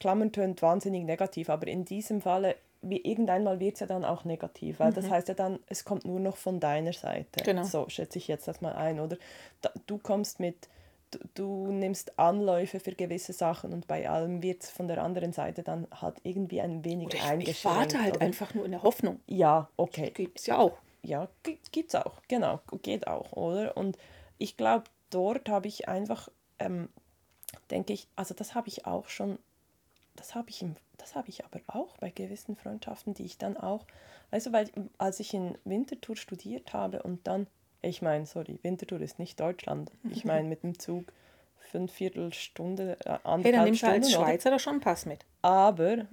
Klammern tönt wahnsinnig negativ, aber in diesem Falle, wie irgendeinmal wird es ja dann auch negativ, weil das heißt ja dann, es kommt nur noch von deiner Seite. Mhm. Genau. So schätze ich jetzt das mal ein, oder? Da, du kommst mit, du, du nimmst Anläufe für gewisse Sachen und bei allem wird es von der anderen Seite dann halt irgendwie ein wenig Oder ich, eingeschränkt. ich warte halt oder? einfach nur in der Hoffnung. Ja, okay. Gibt es ja auch. Ja, gi- gibt's auch, genau, geht auch, oder? Und ich glaube, dort habe ich einfach ähm, denke ich, also das habe ich auch schon, das habe ich, im, das habe ich aber auch bei gewissen Freundschaften, die ich dann auch, also weil als ich in Winterthur studiert habe und dann, ich meine, sorry, Winterthur ist nicht Deutschland, ich meine mit dem Zug fünf Viertelstunde, äh, anderthalb Hey, dann nimmst du Stunden, als oder? Schweizer doch schon einen Pass mit. Aber,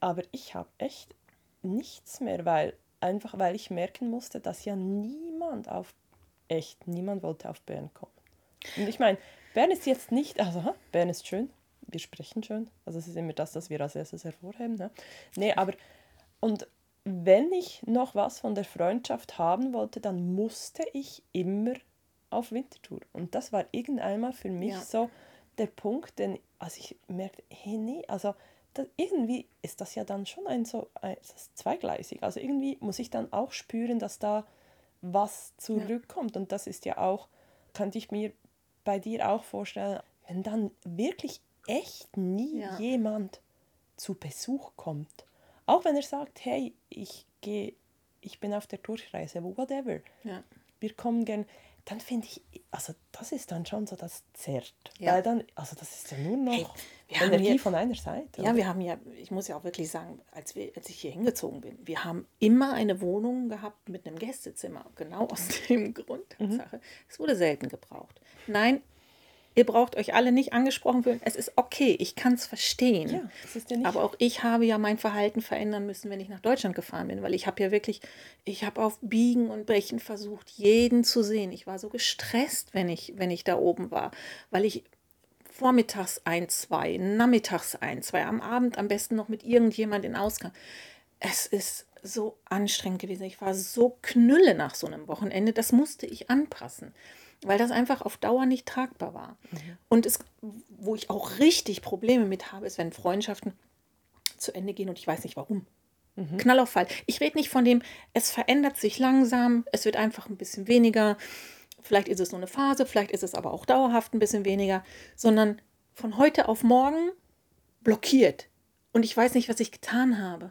aber ich habe echt nichts mehr, weil einfach weil ich merken musste, dass ja niemand auf echt niemand wollte auf Bern kommen. Und ich meine, Bern ist jetzt nicht, also Bern ist schön, wir sprechen schön, also es ist immer das, was wir als erstes hervorheben. Ne? Nee, aber und wenn ich noch was von der Freundschaft haben wollte, dann musste ich immer auf Winterthur. Und das war irgendeinmal für mich Ja. so der Punkt, denn als ich merkte, hey, nee, also das, irgendwie ist das ja dann schon ein so ein, ist zweigleisig. Also irgendwie muss ich dann auch spüren, dass da was zurückkommt. Und das ist ja auch, könnte ich mir bei dir auch vorstellen, wenn dann wirklich echt nie Ja. jemand zu Besuch kommt. Auch wenn er sagt, hey, ich gehe, ich bin auf der Durchreise, whatever Ja. wir kommen gern, dann finde ich, also das ist dann schon so das zerrt. Ja. Weil dann, also das ist ja nur noch Hey, wir haben Energie hier- von einer Seite. Ja, oder? wir haben ja, ich muss ja auch wirklich sagen, als, wir, als ich hier hingezogen bin, wir haben immer eine Wohnung gehabt mit einem Gästezimmer. Genau aus dem Grund, Mhm. Es wurde selten gebraucht. Nein, ihr braucht euch alle nicht angesprochen fühlen. Es ist okay, ich kann es verstehen. ja, ist ja nicht. Aber auch ich habe ja mein Verhalten verändern müssen, wenn ich nach Deutschland gefahren bin, weil ich habe ja wirklich, ich habe auf Biegen und Brechen versucht, jeden zu sehen. Ich war so gestresst, wenn ich, wenn ich da oben war, weil ich vormittags ein, zwei, nachmittags ein, zwei, am Abend am besten noch mit irgendjemand in Ausgang. Es ist so anstrengend gewesen. Ich war so knülle nach so einem Wochenende, das musste ich anpassen, weil das einfach auf Dauer nicht tragbar war. Und es, wo ich auch richtig Probleme mit habe, ist, wenn Freundschaften zu Ende gehen und ich weiß nicht warum. Knall auf Fall. Ich rede nicht von dem, es verändert sich langsam, es wird einfach ein bisschen weniger. Vielleicht ist es nur eine Phase, vielleicht ist es aber auch dauerhaft ein bisschen weniger, sondern von heute auf morgen blockiert. Und ich weiß nicht, was ich getan habe.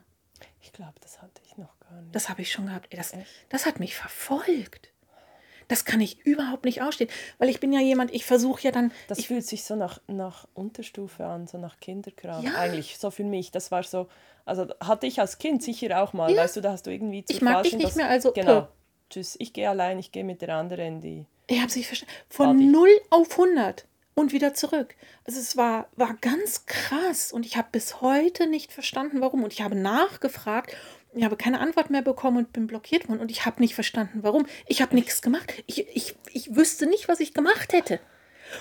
ich glaube, das hatte ich noch gar nicht. Das habe ich schon gehabt. Ey, Das, Echt? das hat mich verfolgt. Das kann ich überhaupt nicht ausstehen, weil ich bin ja jemand, ich versuche ja dann, Das ich, fühlt sich so nach, nach Unterstufe an, so nach Kinderkram. Ja. Eigentlich, so für mich. Das war so, also hatte ich als Kind sicher auch mal, weißt du, da hast du irgendwie zu Ich mag dich nicht das- mehr, also, Genau. Tschüss, ich gehe allein, ich gehe mit der anderen in die. Ich habe es nicht verstanden. Von Party. 0 auf 100 und wieder zurück. Also es war, war ganz krass und ich habe bis heute nicht verstanden, warum. Und ich habe nachgefragt, ich habe keine Antwort mehr bekommen und bin blockiert worden und ich habe nicht verstanden, warum. Ich habe nichts gemacht. Ich, ich, ich wüsste nicht, was ich gemacht hätte.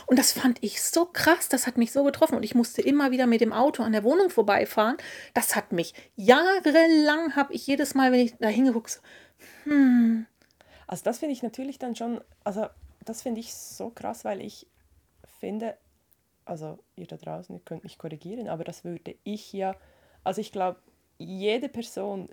Und das fand ich so krass, das hat mich so getroffen und ich musste immer wieder mit dem Auto an der Wohnung vorbeifahren. Das hat mich jahrelang, habe ich jedes Mal, wenn ich da hingeguckt, so, Also das finde ich natürlich dann schon, also das finde ich so krass, weil ich finde, also ihr da draußen, ihr könnt mich korrigieren, aber das würde ich ja, also ich glaube, jede Person,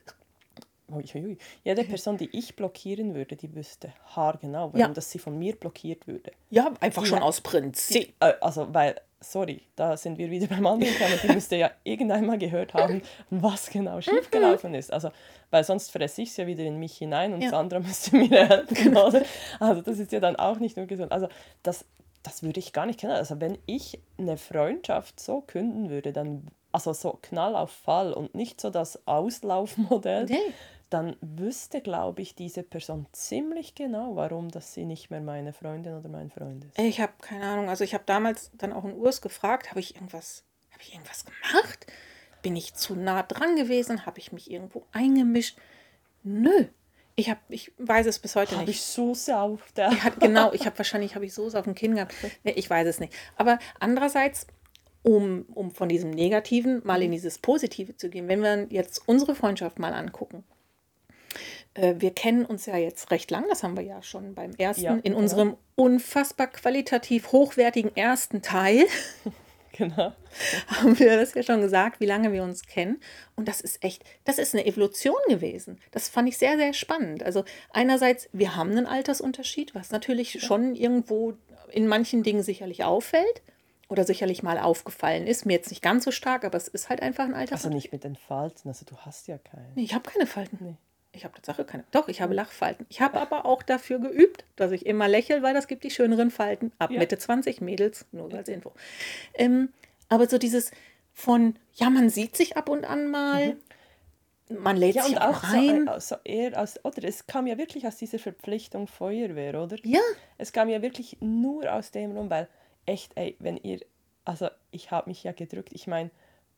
jede Person, die ich blockieren würde, die wüsste haargenau, warum Ja. das sie von mir blockiert würde. ja, einfach Die- schon aus Prinzip. Äh, also, weil, sorry, da sind wir wieder beim anderen Thema. Die müsste ja irgendwann mal gehört haben, was genau schiefgelaufen ist. Also, weil sonst fresse ich es ja wieder in mich hinein und Ja. Sandra müsste mir helfen. Oder? Also, das ist ja dann auch nicht nur gesund. Also, das, das würde ich gar nicht kennen. Also, wenn ich eine Freundschaft so künden würde, dann, also so Knall auf Fall und nicht so das Auslaufmodell, Nee. dann wüsste, glaube ich, diese Person ziemlich genau, warum dass sie nicht mehr meine Freundin oder mein Freund ist. Ich habe keine Ahnung. Also ich habe damals dann auch in Urs gefragt, habe ich irgendwas, habe ich irgendwas gemacht? Bin ich zu nah dran gewesen? Habe ich mich irgendwo eingemischt? Nö. Ich habe, ich weiß es bis heute Habe nicht. ich Soße auf der. Hat, genau, ich habe wahrscheinlich habe ich Soße auf dem Kinn gehabt. Nee, ich weiß es nicht. Aber andererseits, um, um von diesem Negativen mal in dieses Positive zu gehen, wenn wir jetzt unsere Freundschaft mal angucken. Äh, wir kennen uns ja jetzt recht lang, das haben wir ja schon beim ersten, Ja, in unserem unfassbar qualitativ hochwertigen ersten Teil, Genau. haben wir das ja schon gesagt, wie lange wir uns kennen. Und das ist echt, das ist eine Evolution gewesen. Das fand ich sehr, sehr spannend. Also einerseits, wir haben einen Altersunterschied, was natürlich schon irgendwo in manchen Dingen sicherlich auffällt oder sicherlich mal aufgefallen ist. Mir jetzt nicht ganz so stark, aber es ist halt einfach ein Also Altersunterschied. nicht mit den Falten, also du hast ja keine. Nee, ich habe keine Falten. Nee. Ich habe Tatsache keine. Doch, ich habe Lachfalten. Ich habe aber auch dafür geübt, dass ich immer lächle, weil das gibt die schöneren Falten. Ab Ja. Mitte 20 Mädels, nur als Info. Ähm, aber so dieses von, ja, man sieht sich ab und an mal, man lädt Ja, sich und auch auch so, rein. äh, so eher aus, oder es kam ja wirklich aus dieser Verpflichtung Feuerwehr, oder? ja, Es kam ja wirklich nur aus dem rum, weil echt, ey, wenn ihr, also ich habe mich ja gedrückt, ich meine,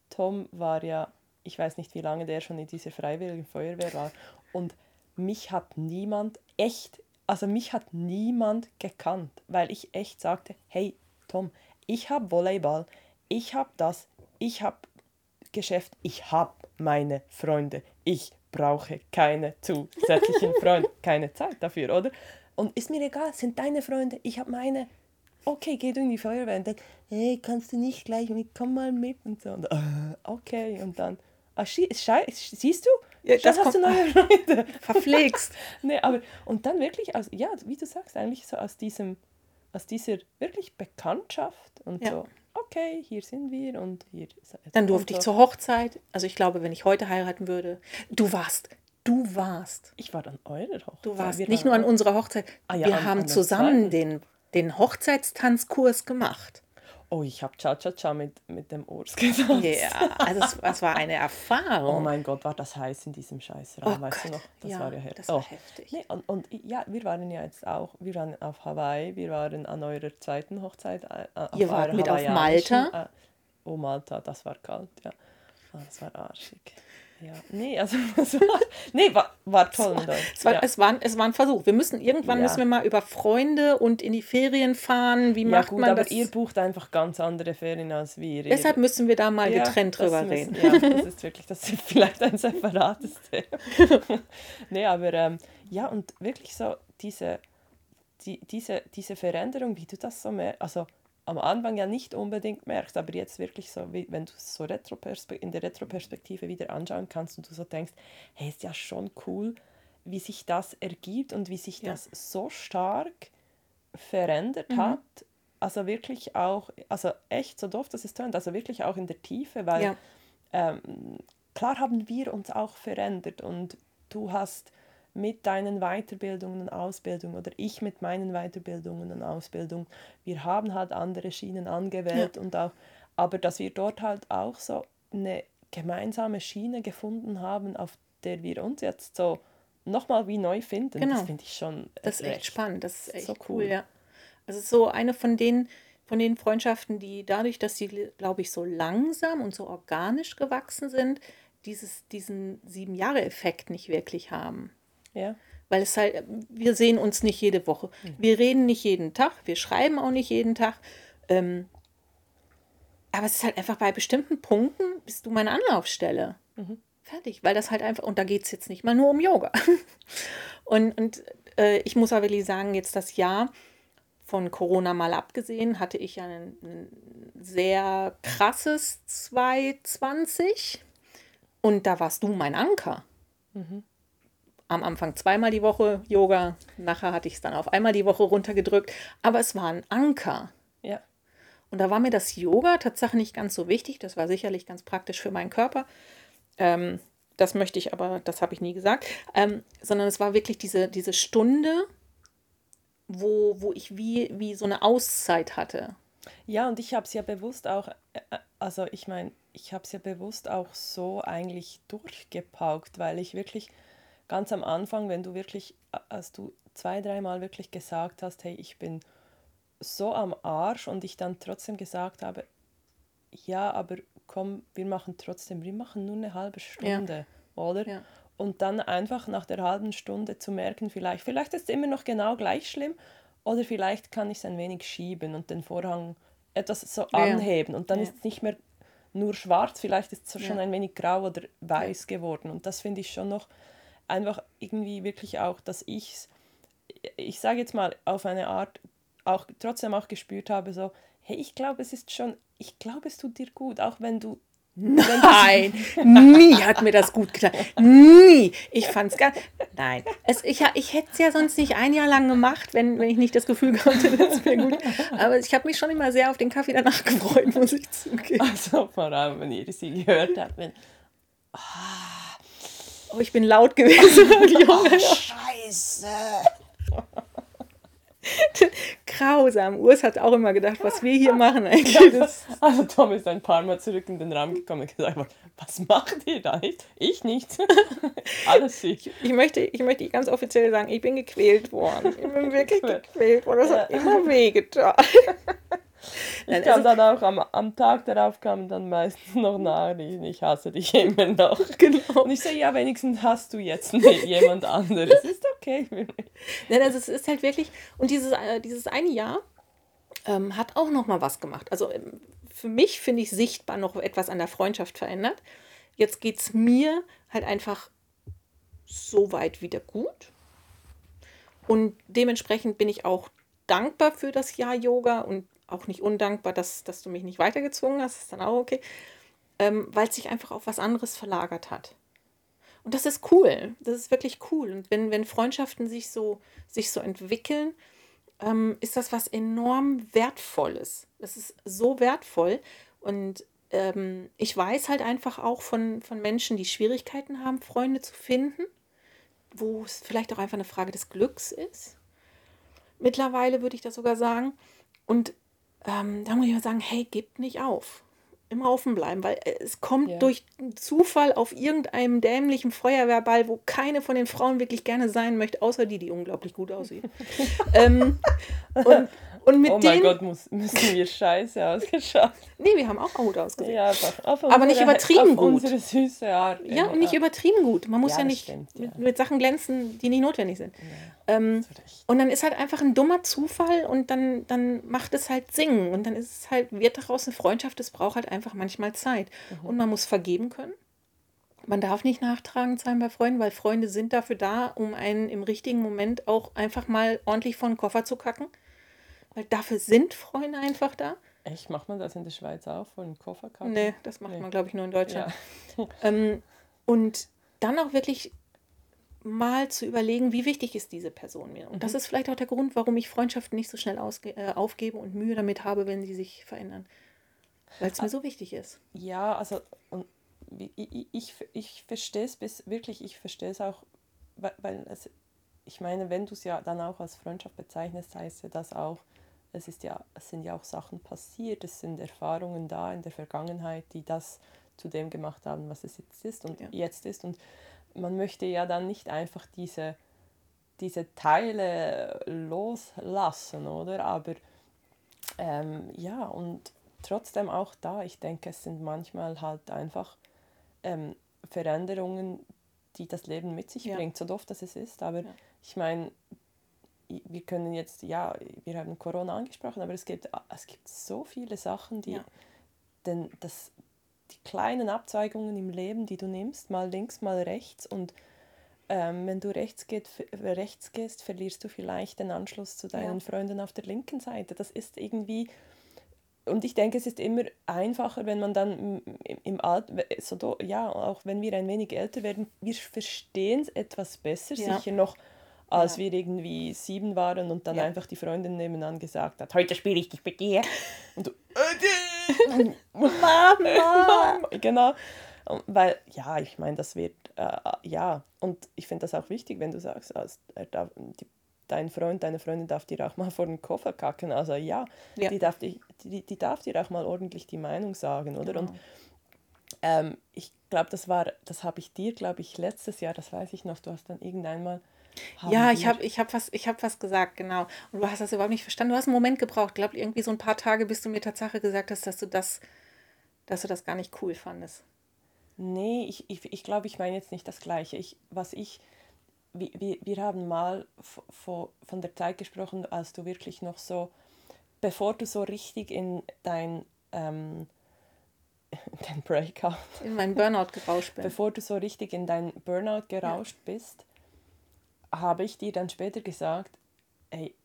Tom war ja, ich weiß nicht, wie lange der schon in dieser freiwilligen Feuerwehr war und mich hat niemand echt, also mich hat niemand gekannt, weil ich echt sagte, hey Tom, ich habe Volleyball, ich habe das, ich habe Geschäft, ich habe meine Freunde, ich brauche keine zusätzlichen Freunde, keine Zeit dafür, oder? Und ist mir egal, sind deine Freunde, ich habe meine. Okay, geh du in die Feuerwehr und dann, hey, kannst du nicht gleich mit, komm mal mit und so. Und, äh, okay, und dann, ah, siehst du? Ja, das hast du neue Freunde. verpflegst. nee, aber, und dann wirklich, aus, ja, wie du sagst, eigentlich so aus diesem, aus dieser wirklich Bekanntschaft und Ja. so, okay, hier sind wir und hier Dann durfte ich zur Hochzeit. Also ich glaube, wenn ich heute heiraten würde, du warst, du warst, Ich war an eurer Hochzeit. du warst Wir nicht nur an unserer Hochzeit. Ah ja, Wir an- haben an zusammen den, den Hochzeitstanzkurs gemacht. Oh, ich habe Cha-Cha-Cha mit, mit dem Urs getanzt. Ja, also es, es war eine Oh Erfahrung. mein Gott, war das heiß in diesem Scheißraum, Oh weißt du Gott, noch? Das ja, war ja heftig. das war oh. heftig. Nee, und, und ja, wir waren ja jetzt auch, wir waren auf Hawaii, wir waren an eurer zweiten Hochzeit. Äh, auf Ihr wart mit auf Malta? Äh, oh, Malta, das war kalt, ja. Ah, das war arschig. Ja, nee, also, es war, nee, war, war toll. in Deutschland, Es war, ja. es, war, es war ein Versuch. Wir müssen, irgendwann Ja. müssen wir mal über Freunde und in die Ferien fahren. Wie ja macht gut, man aber das? ihr bucht einfach ganz andere Ferien als wir. Deshalb müssen wir da mal getrennt drüber müssen- reden. Ja, das ist wirklich, das ist vielleicht ein separates Thema. nee, aber ähm, ja, und wirklich so diese, die, diese, diese Veränderung, wie du das so merkst, also am Anfang ja nicht unbedingt merkst, aber jetzt wirklich so, wie, wenn du es so in der Retroperspektive wieder anschauen kannst und du so denkst, hey, ist ja schon cool, wie sich das ergibt und wie sich Ja. das so stark verändert Mhm. hat. Also wirklich auch, also echt so doof, dass es tönt, also wirklich auch in der Tiefe, weil Ja. ähm, klar haben wir uns auch verändert und du hast mit deinen Weiterbildungen und Ausbildungen oder ich mit meinen Weiterbildungen und Ausbildungen, wir haben halt andere Schienen angewählt und auch, aber dass wir dort halt auch so eine gemeinsame Schiene gefunden haben, auf der wir uns jetzt so nochmal wie neu finden, Genau. das finde ich schon Das ist echt spannend. Das ist echt so cool. cool. ja. Also so eine von den, von den Freundschaften, die dadurch, dass sie, glaube ich, so langsam und so organisch gewachsen sind, dieses, diesen Sieben-Jahre-Effekt nicht wirklich haben. Ja. Weil es halt, wir sehen uns nicht jede Woche. Wir reden nicht jeden Tag, wir schreiben auch nicht jeden Tag. Ähm, aber es ist halt einfach bei bestimmten Punkten bist du meine Anlaufstelle. Fertig. Weil das halt einfach, und da geht es jetzt nicht mal nur um Yoga. und und äh, ich muss aber wirklich sagen, jetzt das Jahr von Corona mal abgesehen, hatte ich ja ein, ein sehr krasses 2020. Und da warst du mein Anker am Anfang zweimal die Woche Yoga, nachher hatte ich es dann auf einmal die Woche runtergedrückt, aber es war ein Anker. Ja. Und da war mir das Yoga tatsächlich nicht ganz so wichtig, das war sicherlich ganz praktisch für meinen Körper. Ähm, das möchte ich aber, das habe ich nie gesagt, ähm, sondern es war wirklich diese, diese Stunde, wo, wo ich wie, wie so eine Auszeit hatte. Ja, und ich habe es ja bewusst auch, äh, äh, also ich meine, ich habe es ja bewusst auch so eigentlich durchgepaukt, weil ich wirklich ganz am Anfang, wenn du wirklich, als du zwei, dreimal wirklich gesagt hast, hey, ich bin so am Arsch und ich dann trotzdem gesagt habe, ja, aber komm, wir machen trotzdem, wir machen nur eine halbe Stunde, oder? Ja. Und dann einfach nach der halben Stunde zu merken, vielleicht, vielleicht ist es immer noch genau gleich schlimm oder vielleicht kann ich es ein wenig schieben und den Vorhang etwas so Ja, ja. anheben und dann Ja. ist es nicht mehr nur schwarz, vielleicht ist es schon Ja. ein wenig grau oder weiß geworden und das finde ich schon noch einfach irgendwie wirklich auch, dass ich es, ich sage jetzt mal auf eine Art auch trotzdem auch gespürt habe, so, hey, ich glaube, es ist schon, ich glaube, es tut dir gut, auch wenn du Nein, nie hat mir das gut getan. Nie. Ich fand es gar Nein. Es, ich ich hätte es ja sonst nicht ein Jahr lang gemacht, wenn, wenn ich nicht das Gefühl gehabt hätte, das wäre gut. Aber ich habe mich schon immer sehr auf den Kaffee danach gefreut, muss ich zugeben. Also vor allem, wenn ihr sie gehört habt, wenn, ah, Oh, ich bin laut gewesen. oh, Scheiße. Grausam. Urs hat auch immer gedacht, was wir hier machen eigentlich. Ja, also Tom ist ein paar Mal zurück in den Raum gekommen und gesagt, was macht ihr da nicht? Ich nicht. Alles ich. Ich möchte, ich möchte ganz offiziell sagen, ich bin gequält worden. Ich bin wirklich gequält worden. Das hat immer wehgetan. Ich kam also, dann auch am, am Tag darauf kam dann meistens noch Nachrichten, ich hasse dich immer noch. Genau. Und ich sage, ja, wenigstens hast du jetzt jemand anderes. Ist okay. Nein, also es ist halt wirklich, und dieses, äh, dieses eine Jahr ähm, hat auch noch mal was gemacht. Also ähm, für mich finde ich sichtbar noch etwas an der Freundschaft verändert. Jetzt geht es mir halt einfach so weit wieder gut. Und dementsprechend bin ich auch dankbar für das Jahr Yoga und auch nicht undankbar, dass, dass du mich nicht weitergezwungen hast, ist dann auch okay, ähm, weil es sich einfach auf was anderes verlagert hat. Und das ist cool, das ist wirklich cool. Und wenn, wenn Freundschaften sich so, sich so entwickeln, ähm, ist das was enorm Wertvolles. Das ist so wertvoll. Und ähm, ich weiß halt einfach auch von, von Menschen, die Schwierigkeiten haben, Freunde zu finden, wo es vielleicht auch einfach eine Frage des Glücks ist. Mittlerweile würde ich das sogar sagen. Und ähm, da muss ich mal sagen, hey, gebt nicht auf. Immer offen bleiben, weil äh, es kommt ja. durch Zufall auf irgendeinem dämlichen Feuerwehrball, wo keine von den Frauen wirklich gerne sein möchte, außer die, die unglaublich gut aussieht. ähm, und und mit oh mein Gott, muss, müssen wir scheiße ausgeschaut. Nee, wir haben auch gut ausgesehen. Ja, einfach. Auf Aber nicht übertrieben gut. unsere süße Art. Ja, und nicht übertrieben gut. Man muss ja, ja nicht stimmt, ja. Mit, mit, Sachen glänzen, die nicht notwendig sind. Ja, ähm, und dann ist halt einfach ein dummer Zufall und dann, dann macht es halt singen. Und dann ist es halt, wird daraus eine Freundschaft, es braucht halt einfach manchmal Zeit. Mhm. Und man muss vergeben können. Man darf nicht nachtragend sein bei Freunden, weil Freunde sind dafür da, um einen im richtigen Moment auch einfach mal ordentlich vor den Koffer zu kacken. Weil dafür sind Freunde einfach da. Echt? Macht man das in der Schweiz auch von Kofferkarten? Nee, das macht nee. man, glaube ich, nur in Deutschland. Ja. ähm, und dann auch wirklich mal zu überlegen, wie wichtig ist diese Person mir. Und mhm. das ist vielleicht auch der Grund, warum ich Freundschaften nicht so schnell äh, aufgebe und Mühe damit habe, wenn sie sich verändern. Weil es mir so wichtig ist. Ja, also ich, ich, ich verstehe es bis wirklich, ich verstehe es auch, weil, weil es, ich meine, wenn du es ja dann auch als Freundschaft bezeichnest, heißt ja das auch, es, ist ja, es sind ja auch Sachen passiert, es sind Erfahrungen da in der Vergangenheit, die das zu dem gemacht haben, was es jetzt ist und ja. jetzt ist. Und man möchte ja dann nicht einfach diese, diese Teile loslassen, oder? Aber ähm, ja, und trotzdem auch da, ich denke, es sind manchmal halt einfach ähm, Veränderungen, die das Leben mit sich ja. bringt, so doof das es ist. Aber ja. ich meine, wir können jetzt, ja, wir haben Corona angesprochen, aber es gibt, es gibt so viele Sachen, die, ja. denn das, die kleinen Abzweigungen im Leben, die du nimmst, mal links, mal rechts und ähm, wenn du rechts, geht, rechts gehst, verlierst du vielleicht den Anschluss zu deinen ja. Freunden auf der linken Seite. Das ist irgendwie, und ich denke, es ist immer einfacher, wenn man dann im, im Alter, so, ja, auch wenn wir ein wenig älter werden, wir verstehen es etwas besser, ja. sicher noch als ja. wir irgendwie sieben waren und dann ja. einfach die Freundin nebenan gesagt hat, heute spiele ich dich mit dir. Und du, äh, Mama! genau. Weil, ja, ich meine, das wird, äh, ja, und ich finde das auch wichtig, wenn du sagst, als, darf, die, dein Freund, deine Freundin darf dir auch mal vor den Koffer kacken. Also ja, ja. Die, darf die, die, die darf dir auch mal ordentlich die Meinung sagen, oder? Genau. Und ähm, ich glaube, das war, das habe ich dir, glaube ich, letztes Jahr, das weiß ich noch, du hast dann irgendeinmal ja, ich habe ich hab was, hab was gesagt, genau. Und du hast das überhaupt nicht verstanden. Du hast einen Moment gebraucht. Ich glaube, irgendwie so ein paar Tage, bis du mir Tatsache gesagt hast, dass du das, dass du das gar nicht cool fandest. Nee, ich, ich, ich glaube, ich meine jetzt nicht das Gleiche. Ich, was ich, wir, wir, wir haben mal von der Zeit gesprochen, als du wirklich noch so, bevor du so richtig in dein, ähm, dein Breakout, in meinen Burnout gerauscht bist. Bevor du so richtig in dein Burnout gerauscht ja. bist, habe ich dir dann später gesagt, ey,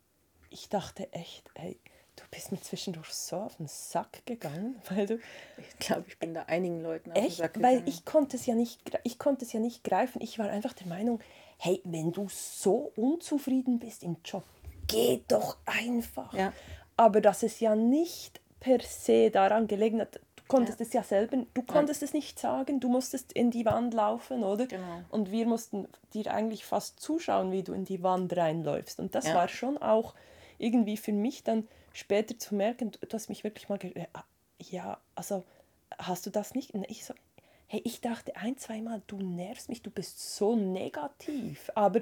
ich dachte echt, ey, du bist mir zwischendurch so auf den Sack gegangen, weil du. Ich glaube, ich bin da einigen Leuten auf echt? den Sack gegangen. Weil ich konnte es ja nicht, ich konnte es ja nicht greifen. Ich war einfach der Meinung, hey, wenn du so unzufrieden bist im Job, geh doch einfach. Ja. Aber dass es ja nicht per se daran gelegen hat, du konntest es ja selber, du konntest es nicht sagen, du musstest in die Wand laufen, oder? Genau. Und wir mussten dir eigentlich fast zuschauen, wie du in die Wand reinläufst. Und das Ja. war schon auch irgendwie für mich dann später zu merken, du, hast mich wirklich mal, äh, ja, also hast du das nicht? Und ich so, hey, ich dachte ein, zweimal, du nervst mich, du bist so negativ. Aber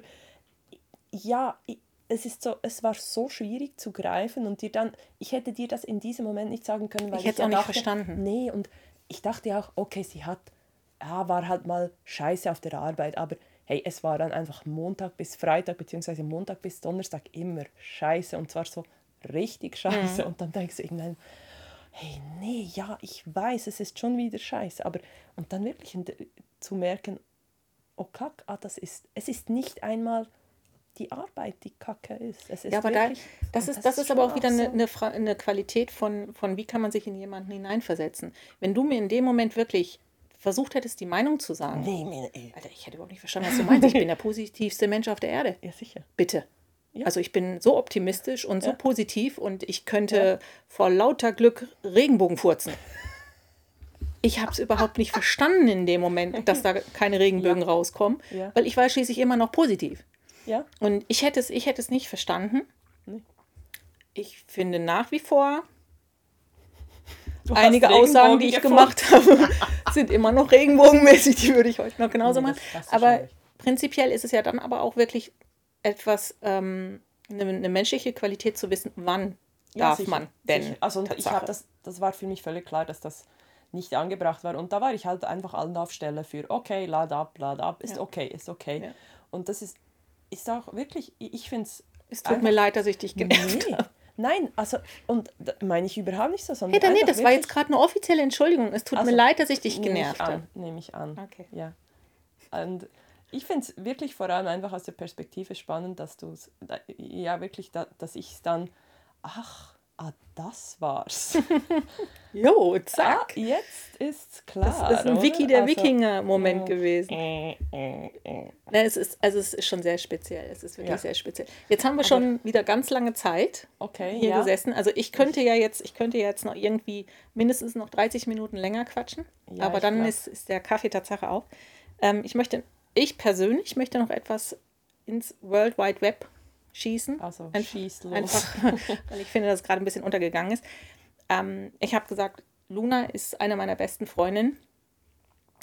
ja, i- es ist so, es war so schwierig zu greifen und dir dann, ich hätte dir das in diesem Moment nicht sagen können, weil Ich hätte ja auch nicht dachte, verstanden. Nee, und ich dachte auch, okay, sie hat, ja, war halt mal scheiße auf der Arbeit, aber hey, es war dann einfach Montag bis Freitag, beziehungsweise Montag bis Donnerstag immer scheiße und zwar so richtig scheiße. Und dann denkst du irgendwann, hey, nee, ja, ich weiß, es ist schon wieder scheiße, aber und dann wirklich zu merken, oh kack, ah, das ist, es ist nicht einmal die Arbeit, die kacke ist. Ist Ja, aber da, das, ist, das ist aber auch wieder eine, eine, eine Qualität von, von, wie kann man sich in jemanden hineinversetzen. Wenn du mir in dem Moment wirklich versucht hättest, die Meinung zu sagen, Nee, nee, nee. Alter, ich hätte überhaupt nicht verstanden, was du meinst. Ich bin der positivste Mensch auf der Erde. Ja, sicher. Bitte. Ja. Also ich bin so optimistisch und so Ja. positiv und ich könnte vor lauter Glück Regenbogen furzen. Ich habe es überhaupt nicht verstanden in dem Moment, dass da keine Regenbögen rauskommen, Ja. weil ich war schließlich immer noch positiv. Ja, Und ich hätte es, ich hätte es nicht verstanden. Nee. Ich finde nach wie vor, Du einige Aussagen, die ich gefunden. gemacht habe, sind immer noch regenbogenmäßig. Die würde ich heute noch genauso Nee, machen. Aber prinzipiell ist es ja dann aber auch wirklich etwas, ähm, eine, eine menschliche Qualität zu wissen, wann Ja, darf sicher, man denn. sicher. Also ich habe das, das war für mich völlig klar, dass das nicht angebracht war. Und da war ich halt einfach Anlaufstelle für okay, lad ab, lad ab, ist Ja. okay, ist okay. Ja. Und das ist, ist auch wirklich, ich finde es. Es tut mir leid, dass ich dich genervt Nee. habe. Nein, also, und meine ich überhaupt nicht so, sondern. Hey, nee, einfach das war jetzt wirklich- gerade eine offizielle Entschuldigung. Es tut Also, mir leid, dass ich dich Nehme ich genervt habe. an, nehme ich an. Okay. Ja. Und ich finde es wirklich vor allem einfach aus der Perspektive spannend, dass du es, ja wirklich, da, dass ich es dann, ach, ah, das war's. Jo, ah, zack. jetzt ist's klar. das ist ein oder? Wiki der Also, Wikinger-Moment ja. gewesen. äh, äh, äh. Ne, es ist, also es ist schon sehr speziell. Es ist wirklich Ja. sehr speziell. Jetzt haben wir schon wieder ganz lange Zeit Okay, hier ja. gesessen. Also ich könnte ja jetzt, ich könnte jetzt noch irgendwie mindestens noch 30 Minuten länger quatschen. Ja, aber dann glaub. ist, ist der Kaffee Tatsache auf. Ähm, ich möchte, ich persönlich möchte noch etwas ins World Wide Web schießen. Also, Ein- schieß los. Einfach, weil ich finde, dass es gerade ein bisschen untergegangen ist. Ähm, ich habe gesagt, Luna ist eine meiner besten Freundinnen.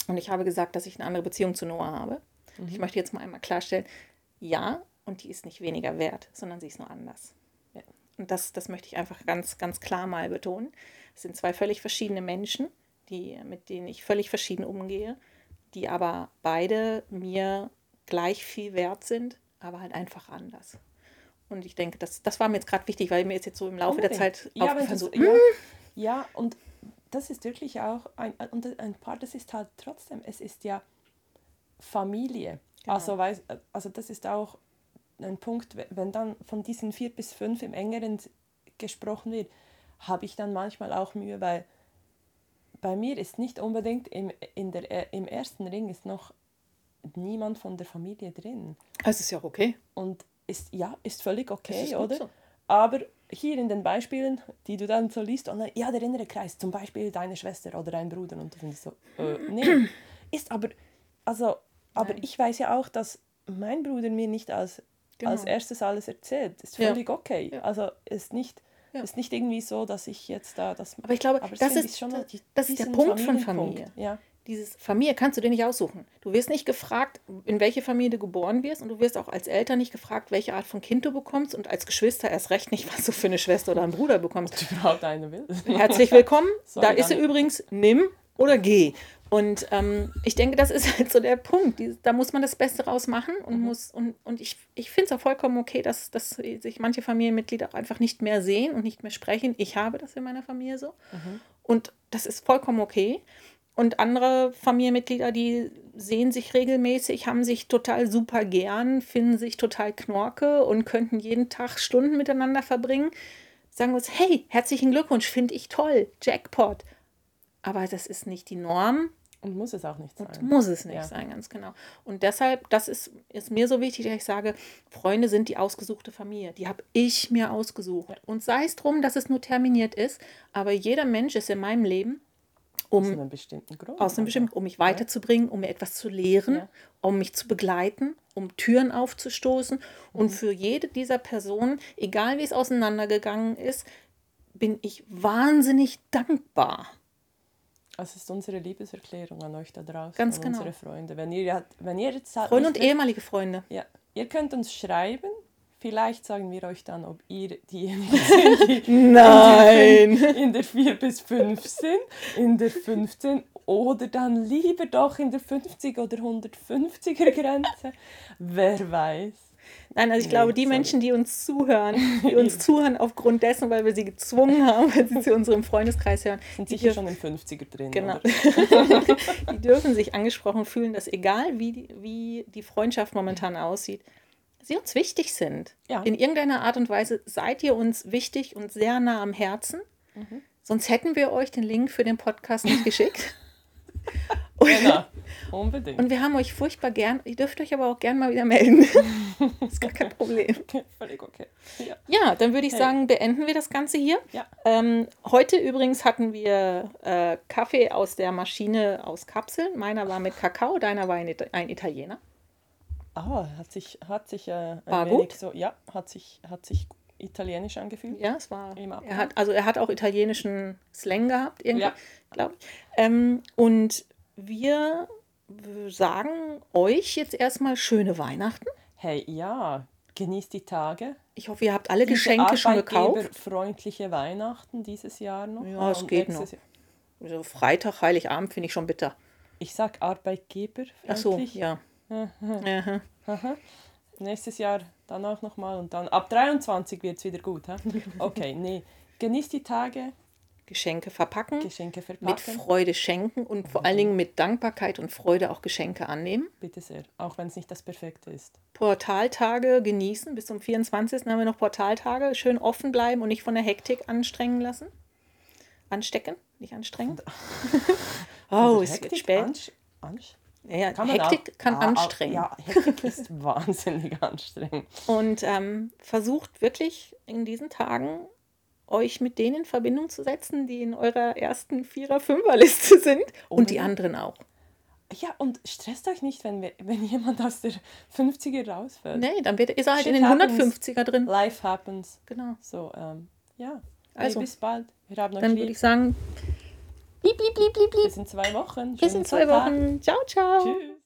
Und ich habe gesagt, dass ich eine andere Beziehung zu Noah habe. Mhm. Ich möchte jetzt mal einmal klarstellen, ja, und die ist nicht weniger wert, sondern sie ist nur anders. Ja. Und das, das möchte ich einfach ganz, ganz klar mal betonen. Es sind zwei völlig verschiedene Menschen, die, mit denen ich völlig verschieden umgehe, die aber beide mir gleich viel wert sind, aber halt einfach anders. Und ich denke, das, das war mir jetzt gerade wichtig, weil mir ist jetzt so im Laufe der Unbedingt. Zeit ja, aufgefallen, so, ja, mm, ja, und das ist wirklich auch ein, und ein Part, das ist halt trotzdem, es ist ja Familie. Genau. Also, weiß, also das ist auch ein Punkt, we- wenn dann von diesen vier bis fünf im engeren gesprochen wird, habe ich dann manchmal auch Mühe, weil bei mir ist nicht unbedingt im, in der, äh, im ersten Ring ist noch niemand von der Familie drin. es ist ja auch okay. Und ist, ja, ist völlig okay, ist oder? so. Aber hier in den Beispielen, die du dann so liest, und, ja, der innere Kreis, zum Beispiel deine Schwester oder dein Bruder, und du findest so, äh, nee. Ist aber, also, aber Nein. ich weiß ja auch, dass mein Bruder mir nicht als, Genau. als erstes alles erzählt. Ist Ja. völlig okay. Ja. Also ist nicht, Ja. ist nicht irgendwie so, dass ich jetzt da das. Aber ich glaube, Aber das finde ist, schon das, das ist der Punkt von. Familie. Ja. Dieses Familie kannst du dir nicht aussuchen. Du wirst nicht gefragt, in welche Familie du geboren wirst und du wirst auch als Eltern nicht gefragt, welche Art von Kind du bekommst und als Geschwister erst recht nicht, was du für eine Schwester oder einen Bruder bekommst. Ob du überhaupt eine will. Herzlich willkommen. Sorry, da ist sie übrigens, nimm oder geh. Und ähm, ich denke, das ist halt so der Punkt. Die, da muss man das Beste rausmachen und Mhm. muss, und, und ich, ich finde es auch vollkommen okay, dass, dass sich manche Familienmitglieder auch einfach nicht mehr sehen und nicht mehr sprechen. Ich habe das in meiner Familie so. Mhm. Und das ist vollkommen okay. Und andere Familienmitglieder, die sehen sich regelmäßig, haben sich total super gern, finden sich total knorke und könnten jeden Tag Stunden miteinander verbringen. Sagen uns, hey, herzlichen Glückwunsch, finde ich toll, Jackpot. Aber das ist nicht die Norm Und muss es auch nicht sein. und muss es nicht Ja. sein, ganz genau. Und deshalb, das ist, ist mir so wichtig, dass ich sage, Freunde sind die ausgesuchte Familie. Die habe ich mir ausgesucht. Und sei es drum, dass es nur terminiert ist, aber jeder Mensch ist in meinem Leben Aus um einem bestimmten Grund. aus einem bestimmten, um mich weiterzubringen, um mir etwas zu lehren, Ja. um mich zu begleiten, um Türen aufzustoßen. Mhm. Und für jede dieser Personen, egal wie es auseinandergegangen ist, bin ich wahnsinnig dankbar. Das ist unsere Liebeserklärung an euch da draußen, Ganz an genau. unsere Freunde. Wenn ihr, wenn ihr jetzt halt Freunde und ehemalige Freunde. Ja, ihr könnt uns schreiben. Vielleicht sagen wir euch dann, ob ihr diejenigen sind, die Nein! in der 4 bis 5 sind, in der 15 oder dann lieber doch in der 50 oder 150er Grenze. Wer weiß. Nein, also ich glaube, die. Menschen, die uns zuhören, die uns zuhören aufgrund dessen, weil wir sie gezwungen haben, weil sie zu unserem Freundeskreis hören, Sind sicher schon im 50er drin. genau. Die dürfen sich angesprochen fühlen, dass egal wie wie die Freundschaft momentan aussieht, sie uns wichtig sind. Ja. In irgendeiner Art und Weise seid ihr uns wichtig und sehr nah am Herzen. Mhm. Sonst hätten wir euch den Link für den Podcast nicht geschickt. Und, Genau, unbedingt. und wir haben euch furchtbar gern. Ihr dürft euch aber auch gern mal wieder melden. ist gar kein Problem. Völlig okay. Ja. Ja, dann würde ich Hey. sagen, beenden wir das Ganze hier. Ja. Ähm, heute übrigens hatten wir äh, Kaffee aus der Maschine aus Kapseln. Meiner war mit Kakao, deiner war ein Italiener. Ah, hat sich, hat sich äh, War gut? so, ja, hat sich, hat sich italienisch angefühlt. Ja, es war. Er hat, also er hat auch italienischen Slang gehabt, irgendwie, Ja. glaube ich. Ähm, und wir sagen euch jetzt erstmal schöne Weihnachten. Hey, ja, genießt die Tage. Ich hoffe, ihr habt alle Diese Geschenke schon gekauft. freundliche Weihnachten dieses Jahr noch. Ja, es geht noch. Also Freitag, Heiligabend finde ich schon bitter. Ich sag Arbeitgeber. Ach so, ja. Aha. Aha. Nächstes Jahr dann auch nochmal und dann ab 23 wird es wieder gut. Hä? Okay, nee. Genießt die Tage, Geschenke verpacken. Geschenke mit verpacken. Freude schenken und vor allen Dingen mit Dankbarkeit und Freude auch Geschenke annehmen. Bitte sehr, auch wenn es nicht das Perfekte ist. Portaltage genießen. Bis zum 24. haben wir noch Portaltage. Schön offen bleiben und nicht von der Hektik anstrengen lassen. Anstecken, nicht anstrengen. oh, es wird spät. Ansch Ansch Ja, kann Hektik auch- kann Ah, anstrengen. Ja, Hektik ist wahnsinnig anstrengend. Und ähm, versucht wirklich in diesen Tagen euch mit denen in Verbindung zu setzen, die in eurer ersten Vierer-, Fünfer-Liste sind und die Unbedingt. anderen auch. Ja, und stresst euch nicht, wenn, wir, wenn jemand aus der 50er rausfällt. Nee, dann wird, ist er halt Shit in den happens. 150er drin. Life happens. Genau. So, ähm, ja. Also, hey, bis bald. Wir haben euch Dann würde ich sagen, blieb, blieb, blieb, blieb, blieb. Bis in zwei Wochen. Bis in Schönen zwei. Wochen. Ciao, ciao. Tschüss.